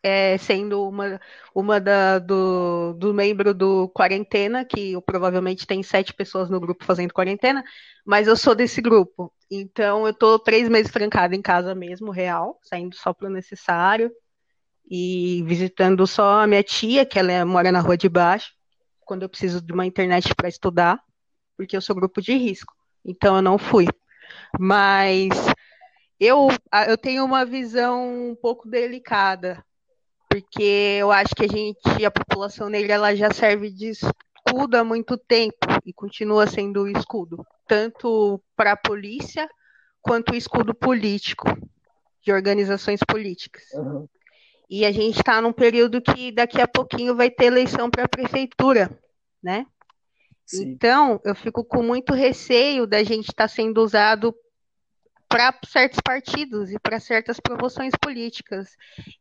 é, sendo uma, uma da, do, do membro do quarentena, que eu, provavelmente tem sete pessoas no grupo fazendo quarentena, mas eu sou desse grupo. Então eu tô três meses trancada em casa mesmo, real, saindo só para o necessário e visitando só a minha tia, que ela é, mora na rua de baixo, quando eu preciso de uma internet para estudar, porque eu sou grupo de risco. Então eu não fui. Mas eu, eu tenho uma visão um pouco delicada porque eu acho que a gente, a população negra, ela já serve de escudo há muito tempo e continua sendo o escudo, tanto para a polícia quanto o escudo político de organizações políticas. Uhum. E a gente está num período que daqui a pouquinho vai ter eleição para a prefeitura, né? Então, eu fico com muito receio da gente estar tá sendo usado para certos partidos e para certas promoções políticas.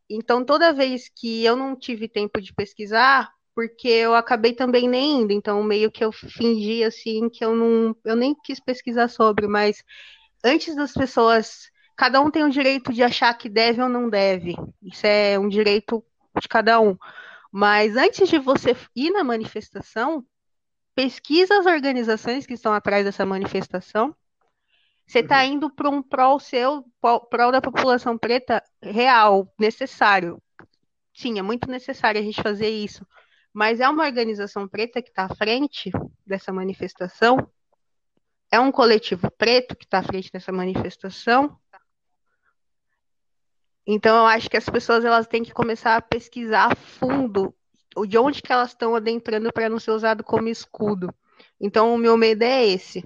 Então, toda vez que eu não tive tempo de pesquisar, porque eu acabei também nem indo, então meio que eu fingi assim que eu não, eu nem quis pesquisar sobre, mas antes das pessoas cada um tem o direito de achar que deve ou não deve. Isso é um direito de cada um. Mas antes de você ir na manifestação, pesquisa as organizações que estão atrás dessa manifestação. Você está uhum. indo para um prol seu, prol da população preta real, necessário. Sim, é muito necessário a gente fazer isso. Mas é uma organização preta que está à frente dessa manifestação? É um coletivo preto que está à frente dessa manifestação? Então, eu acho que as pessoas elas têm que começar a pesquisar a fundo de onde que elas estão adentrando para não ser usado como escudo. Então, o meu medo é esse,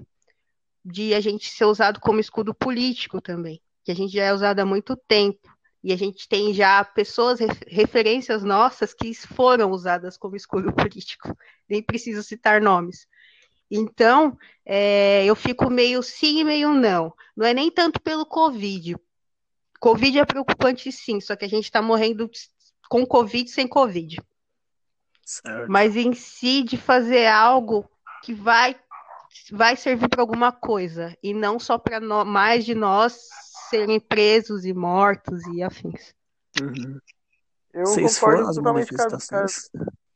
de a gente ser usado como escudo político também, que a gente já é usado há muito tempo. E a gente tem já pessoas, referências nossas, que foram usadas como escudo político. Nem preciso citar nomes. Então, é, eu fico meio sim e meio não. Não é nem tanto pelo Covid, Covid é preocupante sim, só que a gente está morrendo com Covid sem Covid. Certo. Mas em si de fazer algo que vai vai servir para alguma coisa e não só para mais de nós serem presos e mortos e afins. Uhum. Eu Vocês concordo totalmente com a...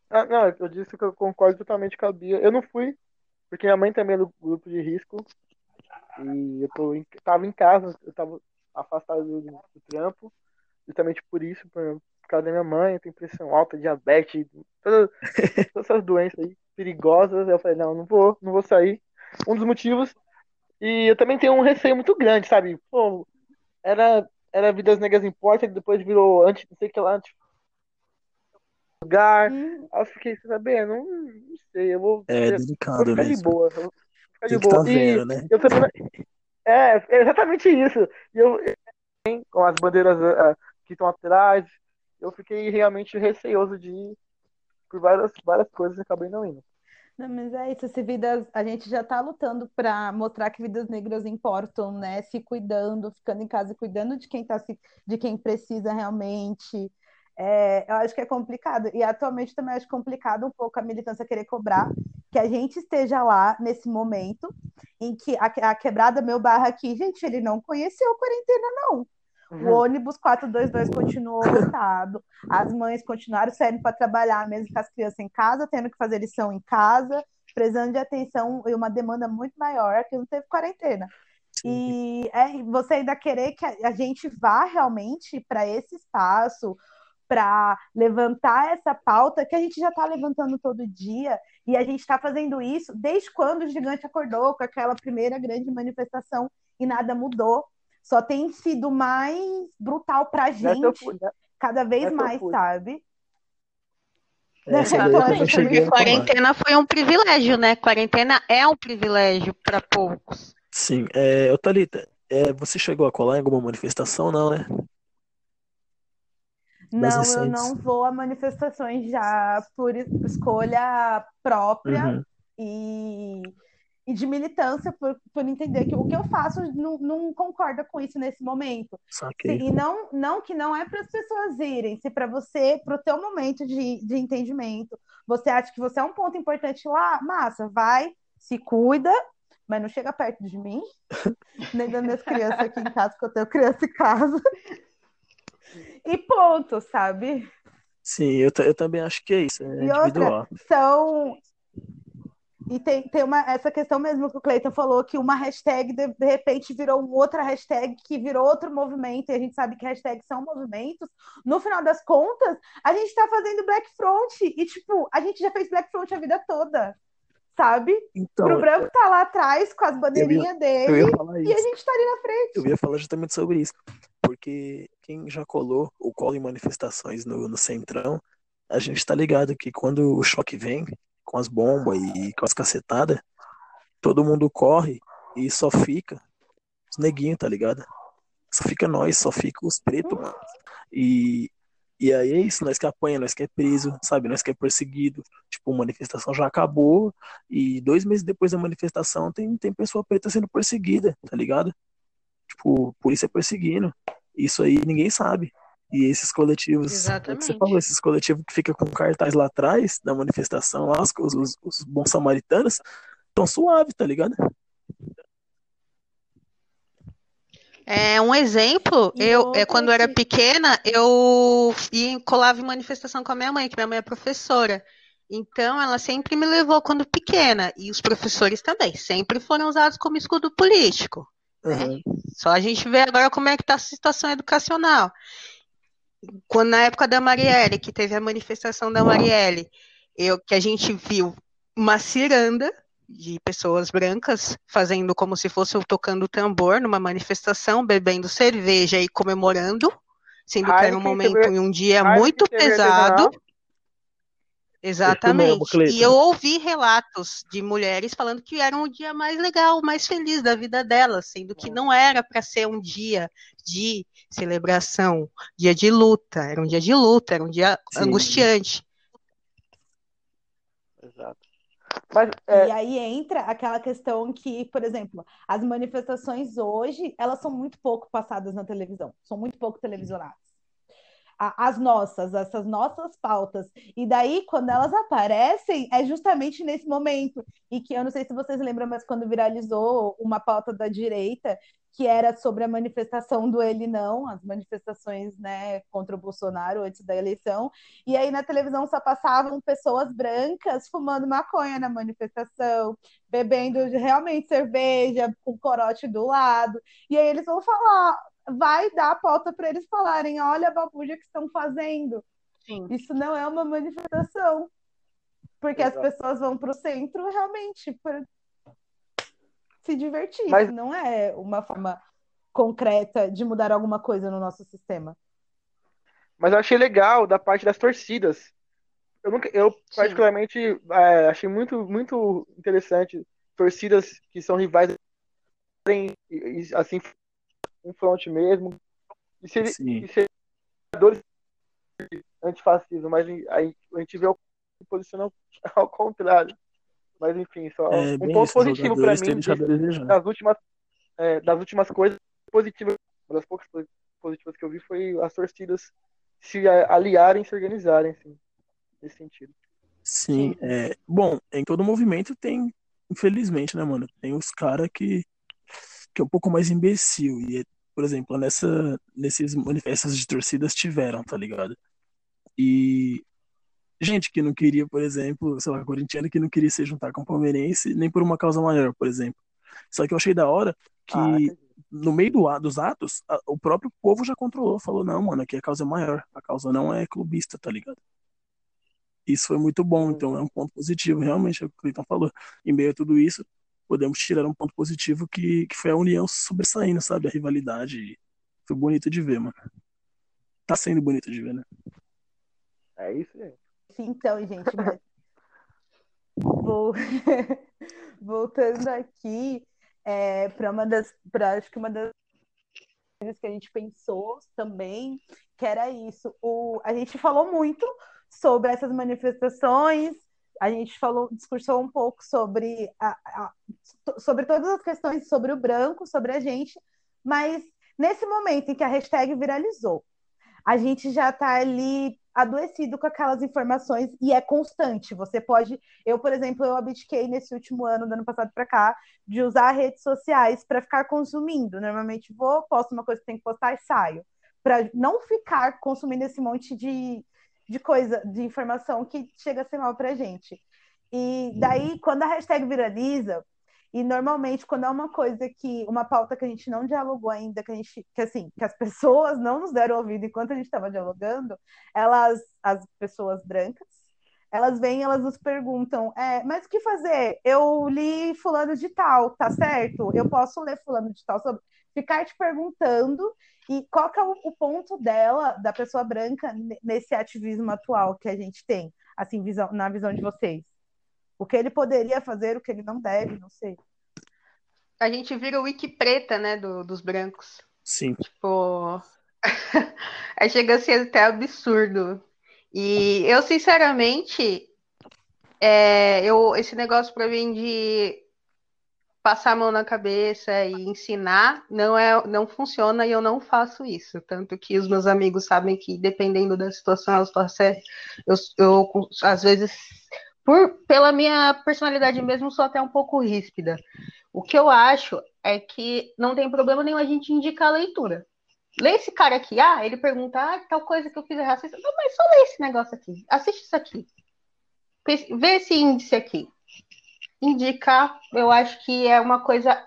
Ah, não, eu disse que eu concordo totalmente com a Bia. Eu não fui, porque minha mãe também é do grupo de risco. E eu tô em... tava em casa, eu tava afastado do, do trampo, justamente por isso, por, por causa da minha mãe, tem pressão alta, diabetes, todas, todas essas doenças aí perigosas. Eu falei, não, não vou, não vou sair. Um dos motivos. E eu também tenho um receio muito grande, sabe? Pô, era, era Vidas Negras Importa, depois virou antes, não sei o que lá, antes lugar. Hum. Aí eu fiquei sabendo, não, não sei, eu vou. É delicado vou ficar mesmo. de boa. Vou ficar de boa. Tá vendo, e né? eu também, é, é exatamente isso. E eu, com as bandeiras uh, que estão atrás, eu fiquei realmente receoso de ir por várias, várias coisas e acabei não indo. Não, mas é isso, se vidas, a gente já está lutando para mostrar que vidas negras importam, né? Se cuidando, ficando em casa, cuidando de quem tá de quem precisa realmente. É, eu acho que é complicado. E atualmente também acho complicado um pouco a militância querer cobrar que a gente esteja lá nesse momento em que a, a quebrada meu barra aqui, gente, ele não conheceu a quarentena, não. Uhum. O ônibus 422 continuou lotado, as mães continuaram saindo para trabalhar, mesmo com as crianças em casa, tendo que fazer lição em casa, precisando de atenção e uma demanda muito maior, que não teve quarentena. E é, você ainda querer que a gente vá realmente para esse espaço, para levantar essa pauta que a gente já está levantando todo dia e a gente está fazendo isso desde quando o gigante acordou com aquela primeira grande manifestação e nada mudou. Só tem sido mais brutal para a gente, fui, né? cada vez mais, sabe? É, Porque quarentena foi um privilégio, né? Quarentena é um privilégio para poucos. Sim. É, Thalita, é, você chegou a colar em alguma manifestação, não, né? Não, eu não vou a manifestações já por escolha própria uhum. e, e de militância, por, por entender que o que eu faço não, não concorda com isso nesse momento. Saquei. E não, não que não é para as pessoas irem, se para você, para o teu momento de, de entendimento, você acha que você é um ponto importante lá, massa, vai, se cuida, mas não chega perto de mim, nem das minhas crianças aqui em casa, que eu tenho criança em casa. E ponto, sabe? Sim, eu, eu também acho que é isso. É e outra, são. E tem, tem uma, essa questão mesmo que o Cleiton falou, que uma hashtag de, de repente virou outra hashtag, que virou outro movimento, e a gente sabe que hashtags são movimentos. No final das contas, a gente está fazendo Black Front, e tipo, a gente já fez Black Front a vida toda sabe? Então, Pro branco tá lá atrás com as bandeirinhas dele e a gente tá ali na frente. Eu ia falar justamente sobre isso porque quem já colou ou cola em manifestações no, no Centrão, a gente tá ligado que quando o choque vem, com as bombas e com as cacetadas, todo mundo corre e só fica os neguinhos, tá ligado? Só fica nós, só fica os pretos, mano. E, e aí é isso, nós que apanha, nós que é preso, sabe? Nós que é perseguido. Tipo, a manifestação já acabou e dois meses depois da manifestação tem, tem pessoa preta sendo perseguida, tá ligado? Tipo, polícia perseguindo. Isso aí ninguém sabe. E esses coletivos, Exatamente. você falou, esses coletivos que ficam com cartaz lá atrás da manifestação, lá, os, os, os bons samaritanos, estão suave, tá ligado? É um exemplo, eu, é, quando eu era que- pequena, eu ia, colava em manifestação com a minha mãe, que minha mãe é professora. Então, ela sempre me levou quando pequena, e os professores também, sempre foram usados como escudo político. Aham. Só a gente vê agora como é que está a situação educacional. Quando na época da Marielle, que teve a manifestação da Marielle, eu, que a gente viu uma ciranda de pessoas brancas fazendo como se fosse tocando tambor numa manifestação, bebendo cerveja e comemorando, sendo que era um momento e um dia Heineken, muito pesado. Exatamente. E eu ouvi relatos de mulheres falando que era um dia mais legal, mais feliz da vida delas, sendo que não era para ser um dia de celebração, dia de luta, era um dia de luta, era um dia Sim. angustiante. Exato. Mas, é, E aí entra aquela questão que, por exemplo, as manifestações hoje, elas são muito pouco passadas na televisão, são muito pouco televisionadas. A- As nossas, essas nossas pautas. E daí, quando elas aparecem, é justamente nesse momento. E que eu não sei se vocês lembram, mas quando viralizou uma pauta da direita, que era sobre a manifestação do ele não, as manifestações, né, contra o Bolsonaro antes da eleição. E aí na televisão só passavam pessoas brancas fumando maconha na manifestação, bebendo realmente cerveja, com corote do lado. E aí eles vão falar, vai dar a pauta para eles falarem: olha a babuja que estão fazendo. Sim. Isso não é uma manifestação. Porque as Exato. pessoas vão para o centro realmente para se divertir. Mas- Isso não é uma forma concreta de mudar alguma coisa no nosso sistema. mas eu achei legal da parte das torcidas. Eu, nunca, eu particularmente é, achei muito, muito interessante torcidas que são rivais assim um front mesmo e se, Sim. e jogadores antifascismo, mas a, a gente vê o se posiciona ao contrário. Mas enfim, só É um ponto positivo para mim desejar. das últimas é, das últimas coisas positivas, uma das poucas coisas positivas que eu vi foi as torcidas se aliarem, se organizarem, assim, nesse sentido. Sim, é. Bom, em todo movimento tem, infelizmente, né, mano? Tem os caras que, que é um pouco mais imbecil. E, por exemplo, nessa, nesses manifestos de torcidas tiveram, tá ligado? E gente que não queria, por exemplo, sei lá, corintiano que não queria se juntar com palmeirense, nem por uma causa maior, por exemplo. Só que eu achei da hora que Ah, no meio do, dos atos, a- o próprio povo já controlou, falou, não, mano, aqui a causa é maior, a causa não é clubista, tá ligado? Isso foi muito bom, então é um ponto positivo, realmente, é o que o Cleiton falou. Em meio a tudo isso, podemos tirar um ponto positivo que, que foi a união sobressaindo, sabe? A rivalidade. Foi bonito de ver, mano. Tá sendo bonito de ver, né? É isso, gente. Então, gente, mas... Vou... voltando aqui é, para uma das, para acho que uma das coisas que a gente pensou também, que era isso. O, a gente falou muito sobre essas manifestações, a gente falou, discursou um pouco sobre, a, a, sobre todas as questões sobre o branco, sobre a gente, mas nesse momento em que a hashtag viralizou, a gente já está ali adoecido com aquelas informações e é constante. Você pode, eu, por exemplo, eu abdiquei nesse último ano, do ano passado para cá, de usar redes sociais para ficar consumindo. Normalmente vou, posto uma coisa que tem que postar e saio, para não ficar consumindo esse monte de, de coisa, de informação que chega a ser mal para gente. E daí, quando a hashtag viraliza, e normalmente, quando é uma coisa que, uma pauta que a gente não dialogou ainda, que a gente, que assim, que as pessoas não nos deram ouvido enquanto a gente estava dialogando, elas, as pessoas brancas, elas vêm, elas nos perguntam, é, mas o que fazer? Eu li fulano de tal, tá certo? Eu posso ler fulano de tal sobre ficar te perguntando e qual que é o, o ponto dela, da pessoa branca, nesse ativismo atual que a gente tem, assim, visão, na visão de vocês? O que ele poderia fazer, o que ele não deve, não sei. A gente vira o wiki preta, né, do, dos brancos. Sim. Tipo, aí chega a ser até absurdo. E eu, sinceramente, é, eu, esse negócio para mim de passar a mão na cabeça e ensinar não é, não funciona e eu não faço isso. Tanto que os meus amigos sabem que dependendo da situação, eu, eu, às vezes por, pela minha personalidade mesmo, sou até um pouco ríspida. O que eu acho é que não tem problema nenhum a gente indicar a leitura. Lê esse cara aqui, ah, ele pergunta, ah, tal coisa que eu fiz racista. Não, mas só lê esse negócio aqui. Assiste isso aqui. Vê esse índice aqui. Indicar, eu acho que é uma coisa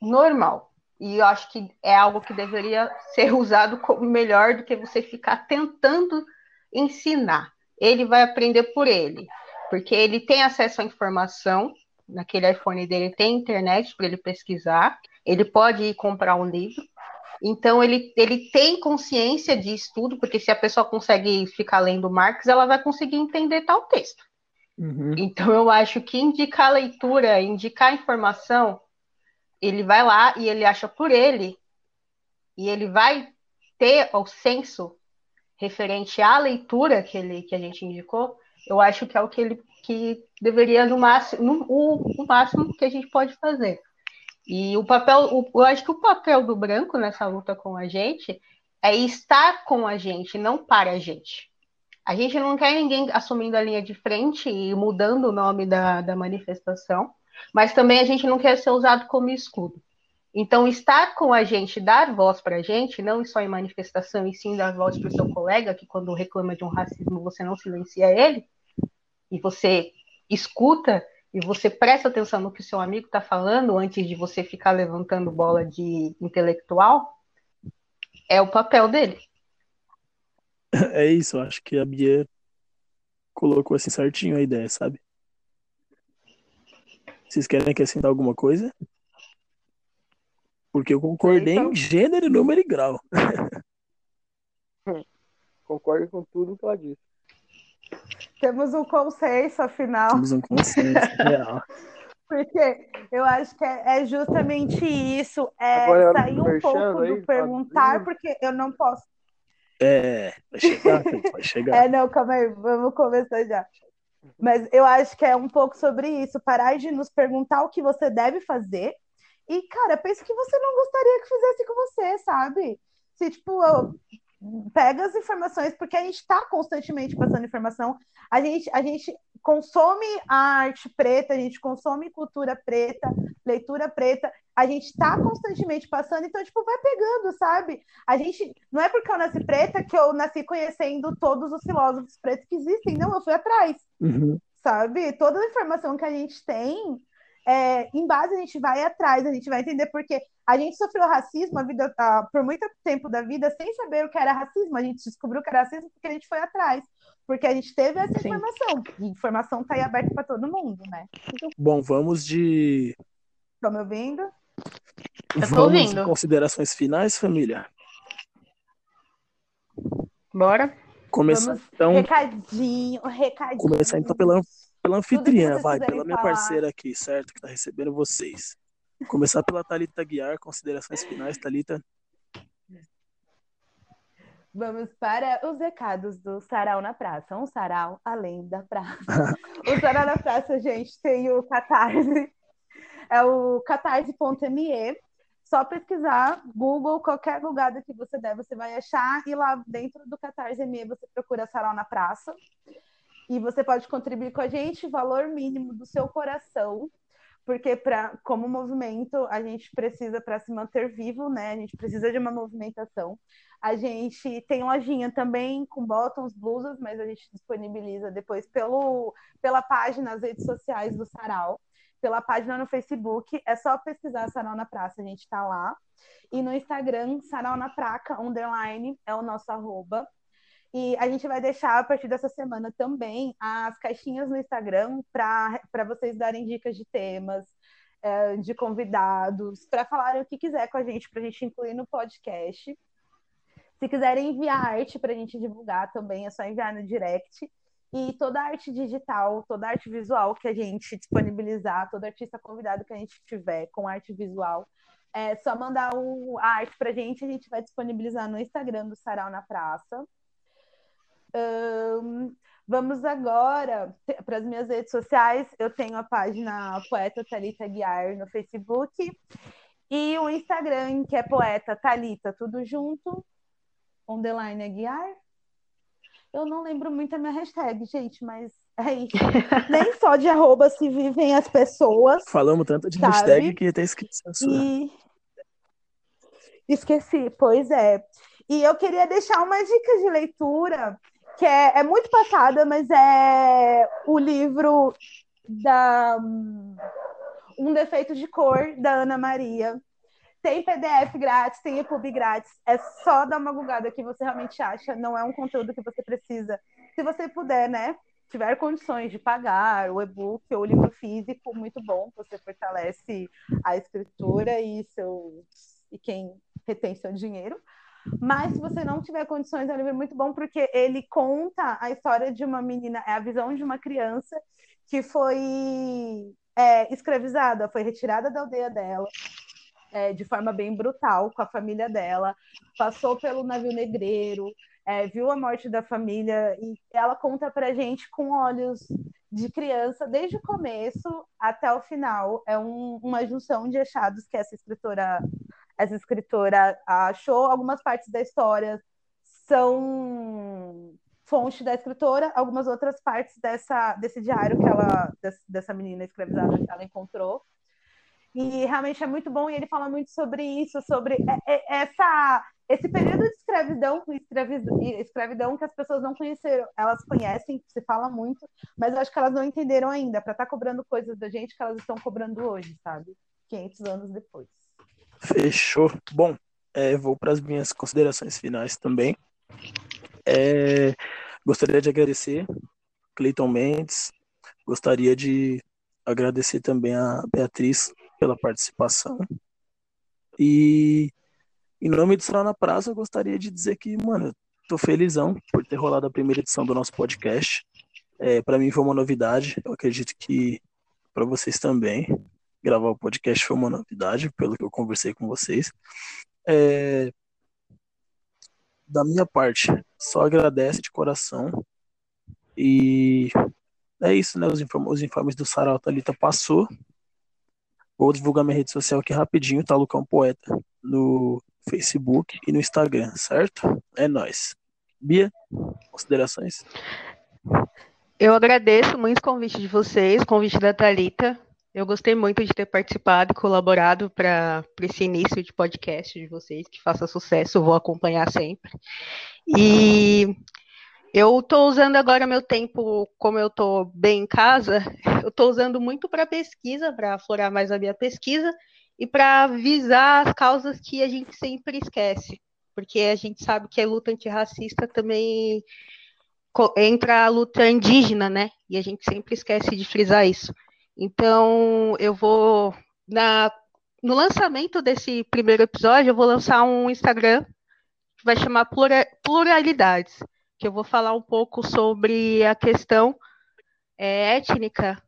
normal. E eu acho que é algo que deveria ser usado melhor do que você ficar tentando ensinar. Ele vai aprender por ele, porque ele tem acesso à informação, naquele iPhone dele tem internet para ele pesquisar, ele pode ir comprar um livro. Então ele, ele tem consciência de estudo, porque se a pessoa consegue ficar lendo Marx, ela vai conseguir entender tal texto. Uhum. Então eu acho que indicar leitura, indicar informação, ele vai lá e ele acha por ele, e ele vai ter o senso referente à leitura que, ele, que a gente indicou, eu acho que é o que ele que deveria no máximo, no, o, o máximo que a gente pode fazer. E o papel, o, eu acho que o papel do branco nessa luta com a gente é estar com a gente, não para a gente. A gente não quer ninguém assumindo a linha de frente e mudando o nome da, da manifestação, mas também a gente não quer ser usado como escudo. Então, estar com a gente, dar voz para a gente, não só em manifestação, e sim dar voz para o seu colega, que quando reclama de um racismo, você não silencia ele, e você escuta e você presta atenção no que seu amigo está falando antes de você ficar levantando bola de intelectual, é o papel dele. É isso, eu acho que a Bia colocou assim certinho a ideia, sabe? Vocês querem acrescentar alguma coisa? Porque eu concordei então... em gênero, número e grau. Concordo com tudo que ela disse. Temos um consenso, afinal. Temos um consenso real. Porque eu acho que é, é justamente isso, é sair um pouco do perguntar, porque eu não posso. É, vai chegar, vai chegar. É, não, calma aí, vamos começar já. Mas eu acho que é um pouco sobre isso, parar de nos perguntar o que você deve fazer e, cara, pensa que você não gostaria que fizesse com você, sabe? Se, tipo, eu pega as informações, porque a gente está constantemente passando informação, a gente, a gente consome a arte preta, a gente consome cultura preta, leitura preta, a gente está constantemente passando, então, tipo, vai pegando, sabe? A gente, não é porque eu nasci preta que eu nasci conhecendo todos os filósofos pretos que existem, não, eu fui atrás, uhum. sabe? Toda a informação que a gente tem, é, em base a gente vai atrás, a gente vai entender porque a gente sofreu racismo a vida, a, por muito tempo da vida sem saber o que era racismo. A gente descobriu o que era racismo porque a gente foi atrás, porque a gente teve essa Sim. informação. E a informação está aí aberta para todo mundo, né? Então, Bom, vamos de. Estão me ouvindo? Eu vamos ouvindo. considerações finais, família? Bora. Começar vamos, então. Recadinho, recadinho. Começar então pela pela anfitriã, vai, pela minha falar. parceira aqui, certo? Que tá recebendo vocês. Começar pela Talita Guiar, considerações finais, Talita. Vamos para os recados do Sarau na Praça. Um sarau além da praça. o Sarau na Praça, gente, tem o Catarse. É o catarse.me. Só pesquisar, Google, qualquer lugar que você der, você vai achar. E lá dentro do Catarse.me você procura Sarau na Praça. E você pode contribuir com a gente, valor mínimo do seu coração, porque para como movimento a gente precisa para se manter vivo, né? A gente precisa de uma movimentação. A gente tem lojinha também com bottoms, blusas, mas a gente disponibiliza depois pelo, pela página, nas redes sociais do Sarau, pela página no Facebook. É só pesquisar Sarau na Praça, a gente está lá. E no Instagram, Sarau na Praca, underline, é o nosso arroba. E a gente vai deixar a partir dessa semana também as caixinhas no Instagram para vocês darem dicas de temas, é, de convidados, para falarem o que quiser com a gente, para a gente incluir no podcast. Se quiserem enviar arte para a gente divulgar também, é só enviar no direct. E toda arte digital, toda arte visual que a gente disponibilizar, todo artista convidado que a gente tiver com arte visual, é só mandar o, a arte para a gente, a gente vai disponibilizar no Instagram do Sarau na Praça. Um, vamos agora para as minhas redes sociais. Eu tenho a página Poeta Talita Guiar no Facebook e o Instagram, que é Poeta Talita, tudo junto, underline Guiar. Eu não lembro muito a minha hashtag, gente, mas É isso. Nem só de arroba se vivem as pessoas. Falamos tanto de sabe? hashtag que até esqueci a sua. E esqueci, pois é. E eu queria deixar uma dica de leitura que é, é muito passada, mas é o livro da Um Defeito de Cor, da Ana Maria. Tem PDF grátis, tem EPUB grátis. É só dar uma bugada que você realmente acha. Não é um conteúdo que você precisa. Se você puder, né? Tiver condições de pagar o e-book ou o livro físico, muito bom. Você fortalece a escritura e, seu, e quem retém seu dinheiro. Mas se você não tiver condições, é um livro muito bom porque ele conta a história de uma menina, é a visão de uma criança que foi é, escravizada, foi retirada da aldeia dela é, de forma bem brutal com a família dela, passou pelo navio negreiro, é, viu a morte da família e ela conta pra gente com olhos de criança desde o começo até o final. É um, uma junção de achados que essa escritora essa escritora achou. Algumas partes da história são fonte da escritora, algumas outras partes dessa, desse diário que ela, dessa menina escravizada que ela encontrou. E realmente é muito bom, e ele fala muito sobre isso, sobre essa, esse período de escravidão, escravidão que as pessoas não conheceram. Elas conhecem, se fala muito, mas eu acho que elas não entenderam ainda, para estar tá cobrando coisas da gente que elas estão cobrando hoje, sabe? 500 anos depois. Fechou. Bom, é, vou para as minhas considerações finais também. É, gostaria de agradecer Cleiton Mendes, gostaria de agradecer também a Beatriz pela participação. E em nome do Sala na Praça, eu gostaria de dizer que, mano, tô felizão por ter rolado a primeira edição do nosso podcast. É, para mim foi uma novidade, eu acredito que para vocês também gravar o podcast foi uma novidade, pelo que eu conversei com vocês. É, da minha parte, só agradece de coração. E é isso, né? Os, inform os informes do Sarau Thalita passou. Vou divulgar minha rede social aqui rapidinho, tá? Lucão Poeta, no Facebook e no Instagram, certo? É nós. Bia, considerações? Eu agradeço muito o convite de vocês, o convite da Thalita. Eu gostei muito de ter participado e colaborado para esse início de podcast de vocês, que faça sucesso, vou acompanhar sempre. E eu estou usando agora meu tempo, como eu estou bem em casa, eu estou usando muito para pesquisa, para aflorar mais a minha pesquisa e para visar as causas que a gente sempre esquece, porque a gente sabe que a luta antirracista também entra a luta indígena, né? E a gente sempre esquece de frisar isso. Então, eu vou. Na, no lançamento desse primeiro episódio, eu vou lançar um Instagram que vai chamar Plura, Pluralidades, que eu vou falar um pouco sobre a questão é, étnica,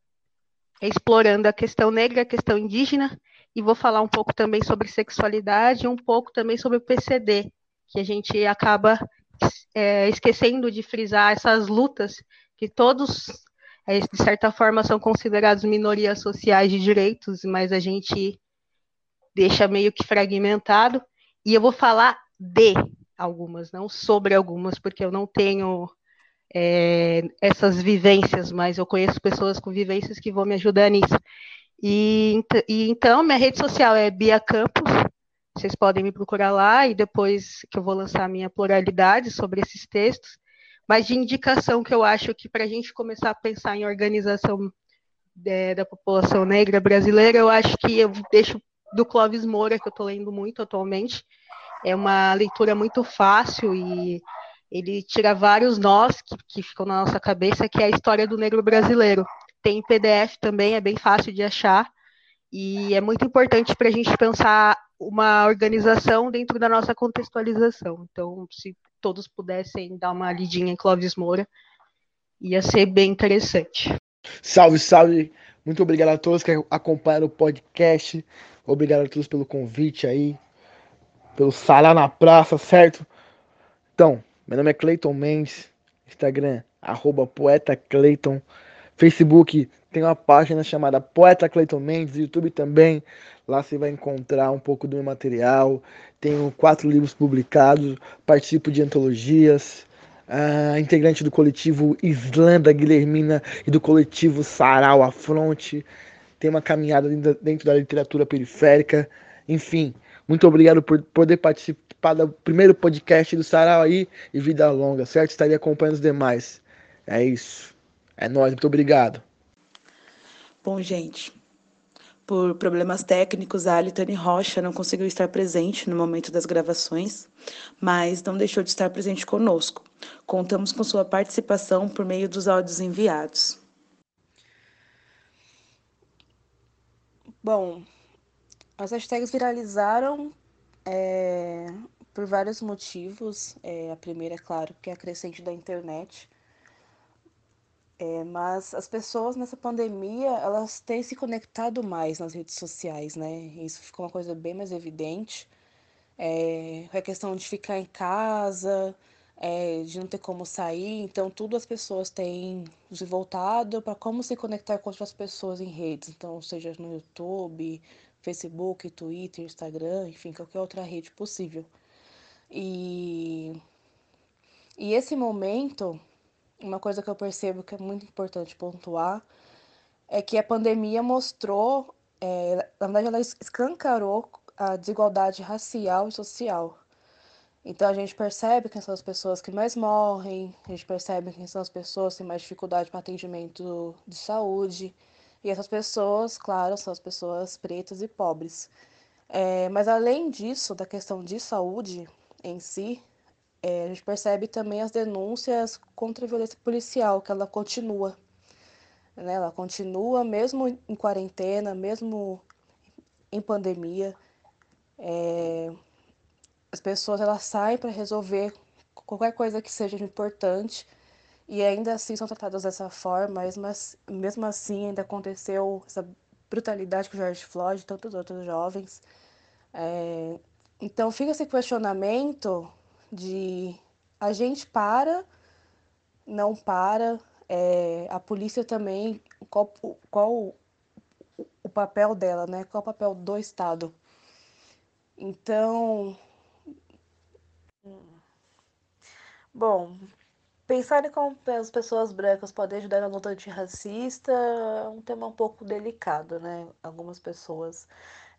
explorando a questão negra, a questão indígena, e vou falar um pouco também sobre sexualidade um pouco também sobre o PCD, que a gente acaba é, esquecendo de frisar essas lutas que todos de certa forma, são considerados minorias sociais de direitos, mas a gente deixa meio que fragmentado. E eu vou falar de algumas, não sobre algumas, porque eu não tenho é, essas vivências, mas eu conheço pessoas com vivências que vão me ajudar nisso. E, e então, minha rede social é Bia Campos, vocês podem me procurar lá e depois que eu vou lançar a minha pluralidade sobre esses textos, mas de indicação que eu acho que para a gente começar a pensar em organização é, da população negra brasileira, eu acho que eu deixo do Clóvis Moura, que eu estou lendo muito atualmente. É uma leitura muito fácil e ele tira vários nós que, que ficam na nossa cabeça, que é a história do negro brasileiro. Tem PDF também, é bem fácil de achar. E é muito importante para a gente pensar uma organização dentro da nossa contextualização. Então, se todos pudessem dar uma lidinha em Clóvis Moura, ia ser bem interessante. Salve, salve! Muito obrigado a todos que acompanharam o podcast. Obrigado a todos pelo convite aí, pelo salar na praça, certo? Então, meu nome é Cleiton Mendes, Instagram, arroba poeta Cleiton, Facebook tem uma página chamada Poeta Cleiton Mendes, YouTube também. Lá você vai encontrar um pouco do meu material. Tenho quatro livros publicados, participo de antologias. a integrante do coletivo Islanda Guilhermina e do coletivo Sarau Afronte. Tem uma caminhada dentro da literatura periférica. Enfim, muito obrigado por poder participar do primeiro podcast do Sarau aí e vida longa, certo? Estaria acompanhando os demais. É isso. É nóis, muito obrigado. Bom, gente, por problemas técnicos, a Alitane Rocha não conseguiu estar presente no momento das gravações, mas não deixou de estar presente conosco. Contamos com sua participação por meio dos áudios enviados. Bom, as hashtags viralizaram é, por vários motivos. É, a primeira, é claro, que é a crescente da internet. É, mas as pessoas nessa pandemia, elas têm se conectado mais nas redes sociais, né? Isso ficou uma coisa bem mais evidente. É, a questão de ficar em casa, é, de não ter como sair, então tudo as pessoas têm se voltado para como se conectar com outras pessoas em redes, então seja no YouTube, Facebook, Twitter, Instagram, enfim, qualquer outra rede possível. E, e esse momento uma coisa que eu percebo que é muito importante pontuar é que a pandemia mostrou, é, na verdade, ela escancarou a desigualdade racial e social. Então a gente percebe quem são as pessoas que mais morrem, a gente percebe quem são as pessoas que têm mais dificuldade para atendimento de saúde. E essas pessoas, claro, são as pessoas pretas e pobres. É, mas além disso, da questão de saúde em si, é, a gente percebe também as denúncias contra a violência policial, que ela continua. Né? Ela continua mesmo em quarentena, mesmo em pandemia. É, as pessoas elas saem para resolver qualquer coisa que seja importante e ainda assim são tratadas dessa forma, mas mesmo assim ainda aconteceu essa brutalidade com o George Floyd e tantos outros jovens. É, então fica esse questionamento de a gente para, não para, é, a polícia também, qual, qual o papel dela, né? Qual o papel do Estado? Então, bom, pensar em como as pessoas brancas podem ajudar na luta antirracista é um tema um pouco delicado, né? Algumas pessoas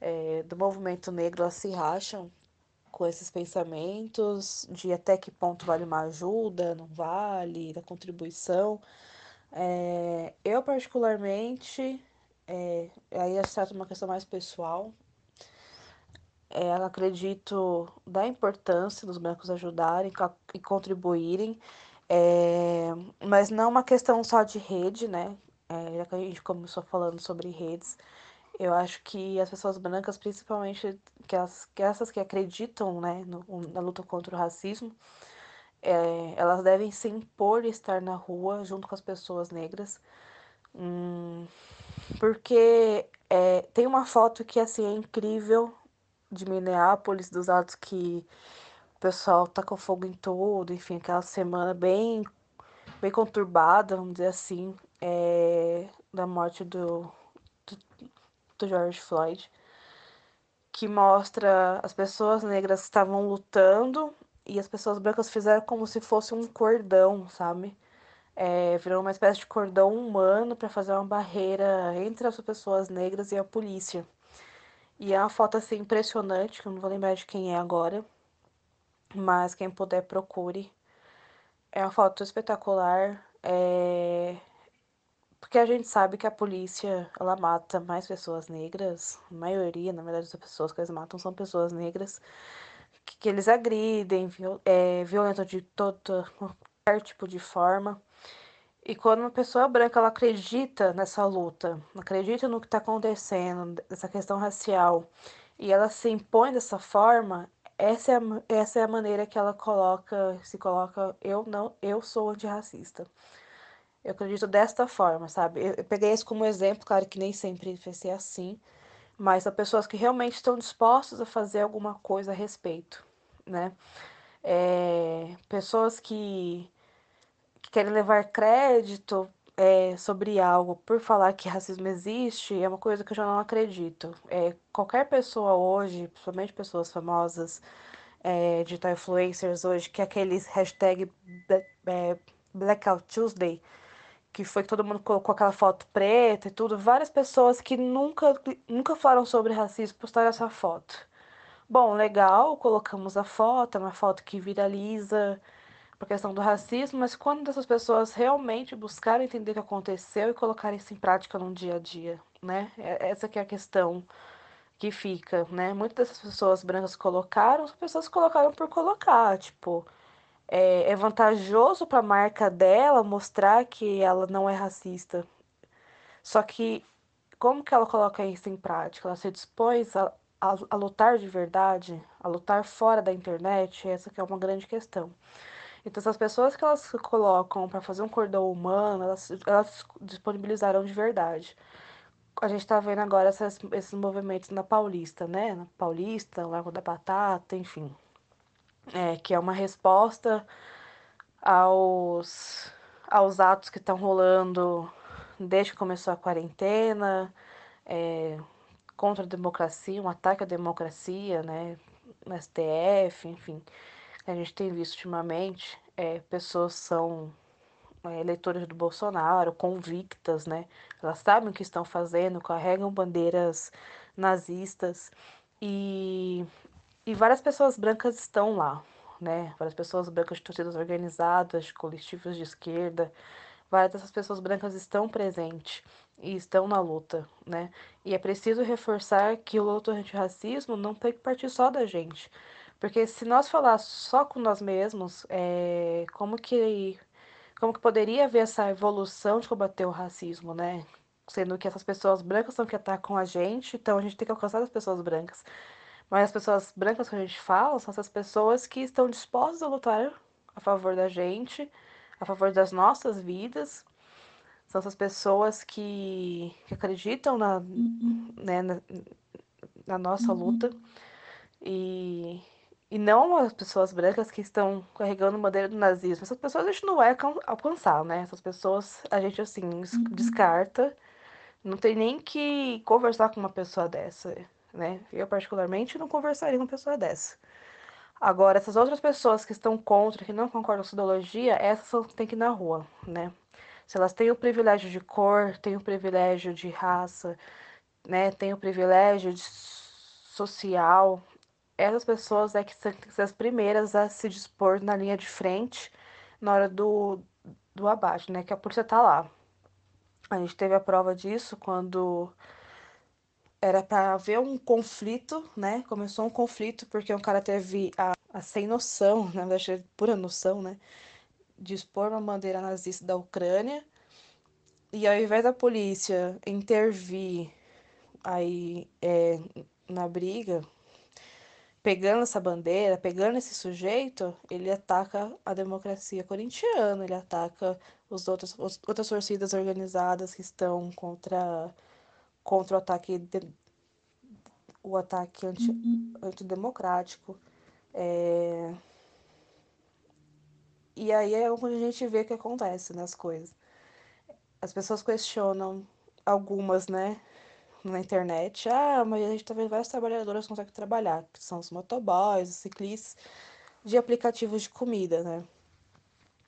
é, do movimento negro se racham com esses pensamentos de até que ponto vale uma ajuda, não vale, da contribuição. É, eu, particularmente, é, aí trata de uma questão mais pessoal, é, acredito da importância dos bancos ajudarem e contribuírem, é, mas não uma questão só de rede, né? É, já que a gente começou falando sobre redes, eu acho que as pessoas brancas, principalmente que, as, que essas que acreditam né, no, na luta contra o racismo, é, elas devem se impor estar na rua junto com as pessoas negras. Hum, porque é, tem uma foto que assim, é incrível de Minneapolis, dos atos que o pessoal tacou fogo em tudo, enfim, aquela semana bem, bem conturbada, vamos dizer assim, é, da morte do, do George Floyd, que mostra as pessoas negras estavam lutando e as pessoas brancas fizeram como se fosse um cordão, sabe? É, virou uma espécie de cordão humano para fazer uma barreira entre as pessoas negras e a polícia. E é uma foto assim impressionante, que eu não vou lembrar de quem é agora, mas quem puder procure. É uma foto espetacular. É... Porque a gente sabe que a polícia, ela mata mais pessoas negras, a maioria, na verdade, das pessoas que eles matam são pessoas negras, que, que eles agridem, viol, é, violentam de todo qualquer tipo de forma. E quando uma pessoa branca ela acredita nessa luta, acredita no que está acontecendo, nessa questão racial, e ela se impõe dessa forma, essa é a, essa é a maneira que ela coloca, se coloca, eu não, eu sou antirracista. Eu acredito desta forma, sabe? Eu, eu peguei isso como exemplo, claro que nem sempre vai ser assim, mas são pessoas que realmente estão dispostas a fazer alguma coisa a respeito, né? É, pessoas que, que, querem levar crédito é, sobre algo por falar que racismo existe é uma coisa que eu já não acredito. É, qualquer pessoa hoje, principalmente pessoas famosas, é, digital influencers hoje, que é aqueles hashtag é, Blackout Tuesday, que foi que todo mundo colocou aquela foto preta e tudo. Várias pessoas que nunca, nunca falaram sobre racismo postaram essa foto. Bom, legal, colocamos a foto, é uma foto que viraliza por questão do racismo, mas quando essas pessoas realmente buscarem entender o que aconteceu e colocarem isso em prática no dia a dia, né? Essa que é a questão que fica, né? Muitas dessas pessoas brancas colocaram, as pessoas colocaram por colocar, tipo, é, é vantajoso para a marca dela mostrar que ela não é racista. Só que como que ela coloca isso em prática? Ela se dispôs a, a, a lutar de verdade, a lutar fora da internet? Essa que é uma grande questão. Então, essas pessoas que elas colocam para fazer um cordão humano, elas, elas disponibilizaram de verdade a gente tá vendo agora essas, esses movimentos na Paulista, né? Na Paulista, Largo da Batata, enfim. É, que é uma resposta aos, aos atos que estão rolando desde que começou a quarentena, é, contra a democracia, um ataque à democracia, né? No STF, enfim. A gente tem visto ultimamente, é, pessoas são é, eleitores do Bolsonaro, convictas, né? Elas sabem o que estão fazendo, carregam bandeiras nazistas e, e várias pessoas brancas estão lá, né? Várias pessoas brancas de torcidas organizadas, coletivos de esquerda, várias dessas pessoas brancas estão presentes e estão na luta, né? E é preciso reforçar que o luta antirracismo não tem que partir só da gente. Porque se nós falar só com nós mesmos, é, como que como que poderia haver essa evolução de combater o racismo, né? Sendo que essas pessoas brancas são que atacam a gente, então a gente tem que alcançar as pessoas brancas. Mas as pessoas brancas que a gente fala são essas pessoas que estão dispostas a lutar a favor da gente, a favor das nossas vidas. São essas pessoas que, que acreditam na, uhum. né, na, na nossa uhum. luta. E, e não as pessoas brancas que estão carregando bandeira do nazismo. Essas pessoas a gente não vai alcançar, né? Essas pessoas a gente, assim, uhum. descarta. Não tem nem que conversar com uma pessoa dessa, né? Eu, particularmente, não conversaria com uma pessoa dessa. Agora, essas outras pessoas que estão contra, que não concordam com a ideologia, essas têm que ir na rua, né? Se elas têm o privilégio de cor, têm o privilégio de raça, né? Têm o privilégio social, essas pessoas é que são as primeiras a se dispor na linha de frente na hora do, do abate, né? Que a polícia tá lá. A gente teve a prova disso quando era para haver um conflito, né? Começou um conflito porque um cara teve a, a sem noção, na verdade, pura noção, né? De expor uma bandeira nazista da Ucrânia. E ao invés da polícia intervir aí é, na briga, pegando essa bandeira, pegando esse sujeito, ele ataca a democracia corintiana, ele ataca os outros, os, outras torcidas organizadas que estão contra, contra o ataque de, o ataque anti, uhum. antidemocrático. É... E aí é onde a gente vê o que acontece nas coisas. As pessoas questionam algumas, né? na internet, ah, mas a gente tá vendo vários trabalhadores que conseguem trabalhar, que são os motoboys, os ciclistas de aplicativos de comida, né?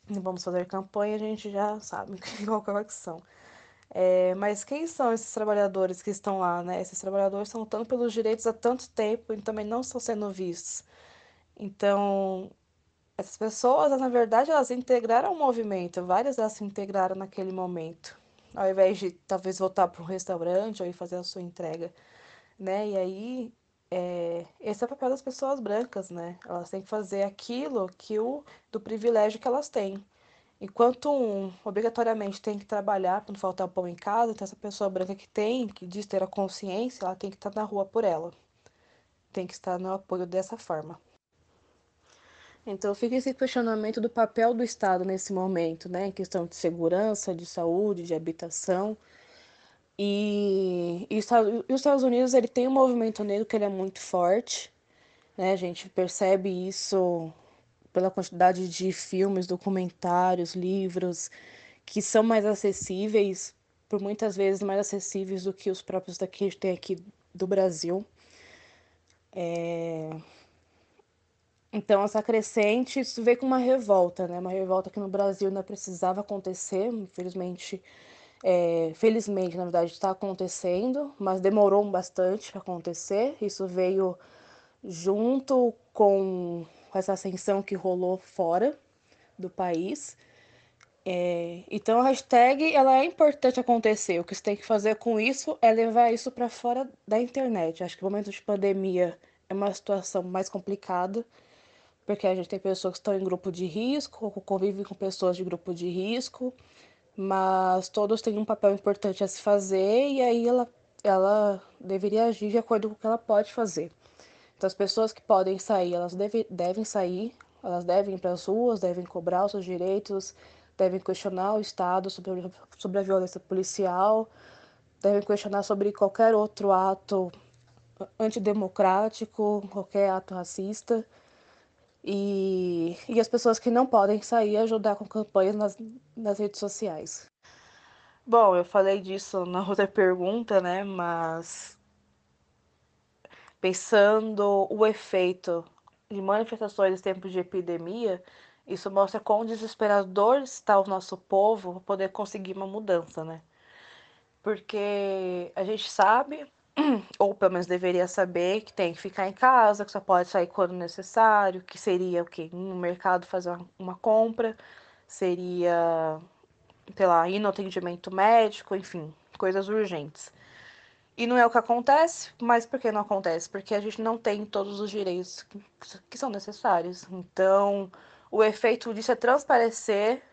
Não vamos fazer campanha, a gente já sabe qual que é a são. É, mas quem são esses trabalhadores que estão lá, né? Esses trabalhadores estão lutando pelos direitos há tanto tempo e também não estão sendo vistos. Então, essas pessoas, na verdade, elas integraram o movimento, várias delas se integraram naquele momento ao invés de talvez voltar para um restaurante ou ir fazer a sua entrega, né? E aí, é, esse é o papel das pessoas brancas, né? Elas têm que fazer aquilo que o do privilégio que elas têm. Enquanto um obrigatoriamente tem que trabalhar para não faltar pão em casa, então essa pessoa branca que tem, que diz ter a consciência, ela tem que estar na rua por ela. Tem que estar no apoio dessa forma. Então fica esse questionamento do papel do Estado nesse momento, né, em questão de segurança, de saúde, de habitação. E, e, os Estados Unidos ele tem um movimento negro que ele é muito forte, né? A gente percebe isso pela quantidade de filmes, documentários, livros que são mais acessíveis, por muitas vezes mais acessíveis do que os próprios daqui que tem aqui do Brasil. É... Então, essa crescente, isso veio com uma revolta, né? Uma revolta que no Brasil não precisava acontecer, infelizmente, é, felizmente, na verdade, está acontecendo, mas demorou bastante para acontecer. Isso veio junto com essa ascensão que rolou fora do país. É, então a hashtag ela é importante acontecer. O que você tem que fazer com isso é levar isso para fora da internet. Acho que o momento de pandemia é uma situação mais complicada, porque a gente tem pessoas que estão em grupo de risco, ou convivem com pessoas de grupo de risco, mas todos têm um papel importante a se fazer e aí ela, ela deveria agir de acordo com o que ela pode fazer. Então as pessoas que podem sair, elas deve, devem sair, elas devem ir para as ruas, devem cobrar os seus direitos, devem questionar o Estado sobre, sobre a violência policial, devem questionar sobre qualquer outro ato antidemocrático, qualquer ato racista. E, e as pessoas que não podem sair ajudar com campanhas nas, nas redes sociais. Bom, eu falei disso na outra pergunta, né? Mas pensando o efeito de manifestações em tempos de epidemia, isso mostra quão desesperador está o nosso povo para poder conseguir uma mudança, né? Porque a gente sabe, ou pelo menos deveria saber, que tem que ficar em casa, que só pode sair quando necessário, que seria o quê? No mercado fazer uma compra, seria, sei lá, ir no atendimento médico, enfim, coisas urgentes. E não é o que acontece, mas por que não acontece? Porque a gente não tem todos os direitos que são necessários. Então, o efeito disso é transparecer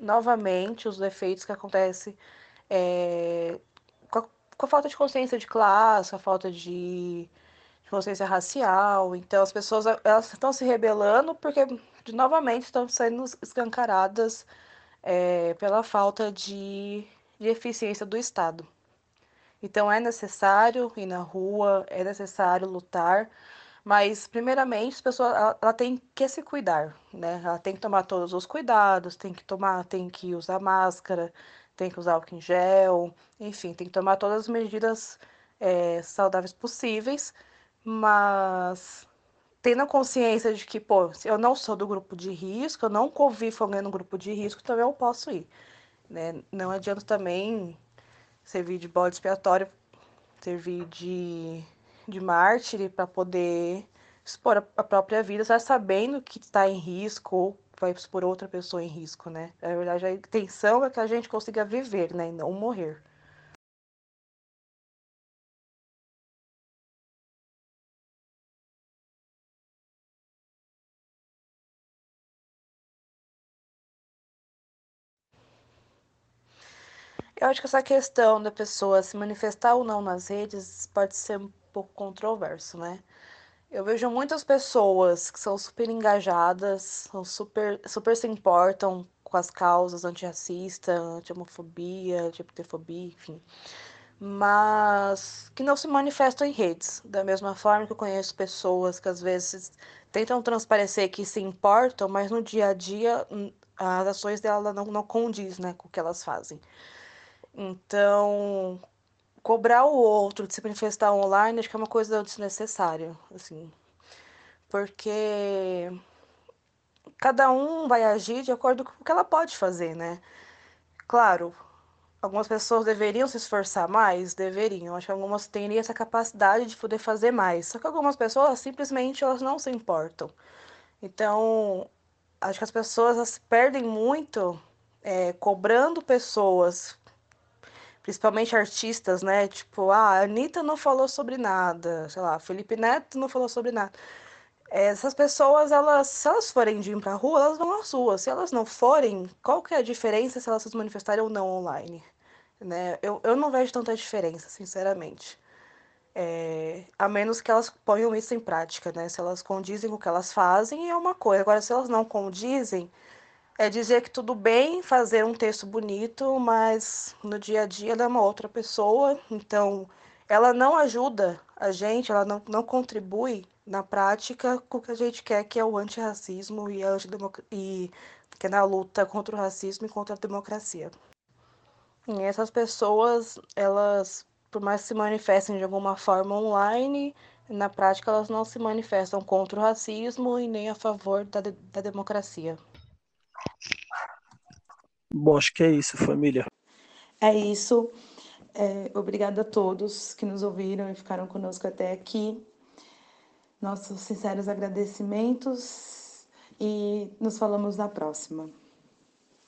novamente os efeitos que acontecem é, com, a, com, a, falta de consciência de classe, a falta de, de consciência racial. Então as pessoas elas estão se rebelando porque de, novamente estão sendo escancaradas é, pela falta de, de eficiência do Estado. Então é necessário ir na rua, é necessário lutar mas, primeiramente, a pessoa ela, ela, tem que se cuidar, né? Ela tem que tomar todos os cuidados, tem que tomar, tem que usar máscara, tem que usar álcool em gel, enfim, tem que tomar todas as medidas é, saudáveis possíveis, mas tendo a consciência de que, pô, eu não sou do grupo de risco, eu não convivo alguém no grupo de risco, também eu posso ir, né? Não adianta também servir de bode expiatório, servir de de mártir para poder expor a própria vida, já sabendo que está em risco ou vai expor outra pessoa em risco, né? Na verdade, a intenção é que a gente consiga viver, né? E não morrer. Eu acho que essa questão da pessoa se manifestar ou não nas redes pode ser pouco controverso, né? Eu vejo muitas pessoas que são super engajadas, são super, super se importam com as causas antirracista, anti-homofobia, enfim. Mas que não se manifestam em redes. Da mesma forma que eu conheço pessoas que às vezes tentam transparecer que se importam, mas no dia a dia hum, as ações dela não, não condiz né, com o que elas fazem. Então, cobrar o outro de se manifestar online acho que é uma coisa desnecessária, assim. Porque cada um vai agir de acordo com o que ela pode fazer, né? Claro, algumas pessoas deveriam se esforçar mais, deveriam. Acho que algumas teriam essa capacidade de poder fazer mais. Só que algumas pessoas simplesmente elas não se importam. Então, acho que as pessoas perdem muito é, cobrando pessoas principalmente artistas, né? Tipo, ah, a Anitta não falou sobre nada, sei lá, Felipe Neto não falou sobre nada. Essas pessoas, elas, se elas forem de ir pra rua, elas vão às ruas. Se elas não forem, qual que é a diferença se elas se manifestarem ou não online? Né? Eu, eu não vejo tanta diferença, sinceramente. É, a menos que elas ponham isso em prática, né? Se elas condizem com o que elas fazem, é uma coisa. Agora, se elas não condizem, é dizer que tudo bem fazer um texto bonito, mas no dia a dia ela é uma outra pessoa, então ela não ajuda a gente, ela não, não contribui na prática com o que a gente quer, que é o antirracismo e, a e que é na luta contra o racismo e contra a democracia. E essas pessoas, elas, por mais que se manifestem de alguma forma online, Na prática, elas não se manifestam contra o racismo e nem a favor da, da democracia. Bom, acho que é isso, família. É isso. É, obrigada a todos que nos ouviram e ficaram conosco até aqui. Nossos sinceros agradecimentos e nos falamos na próxima.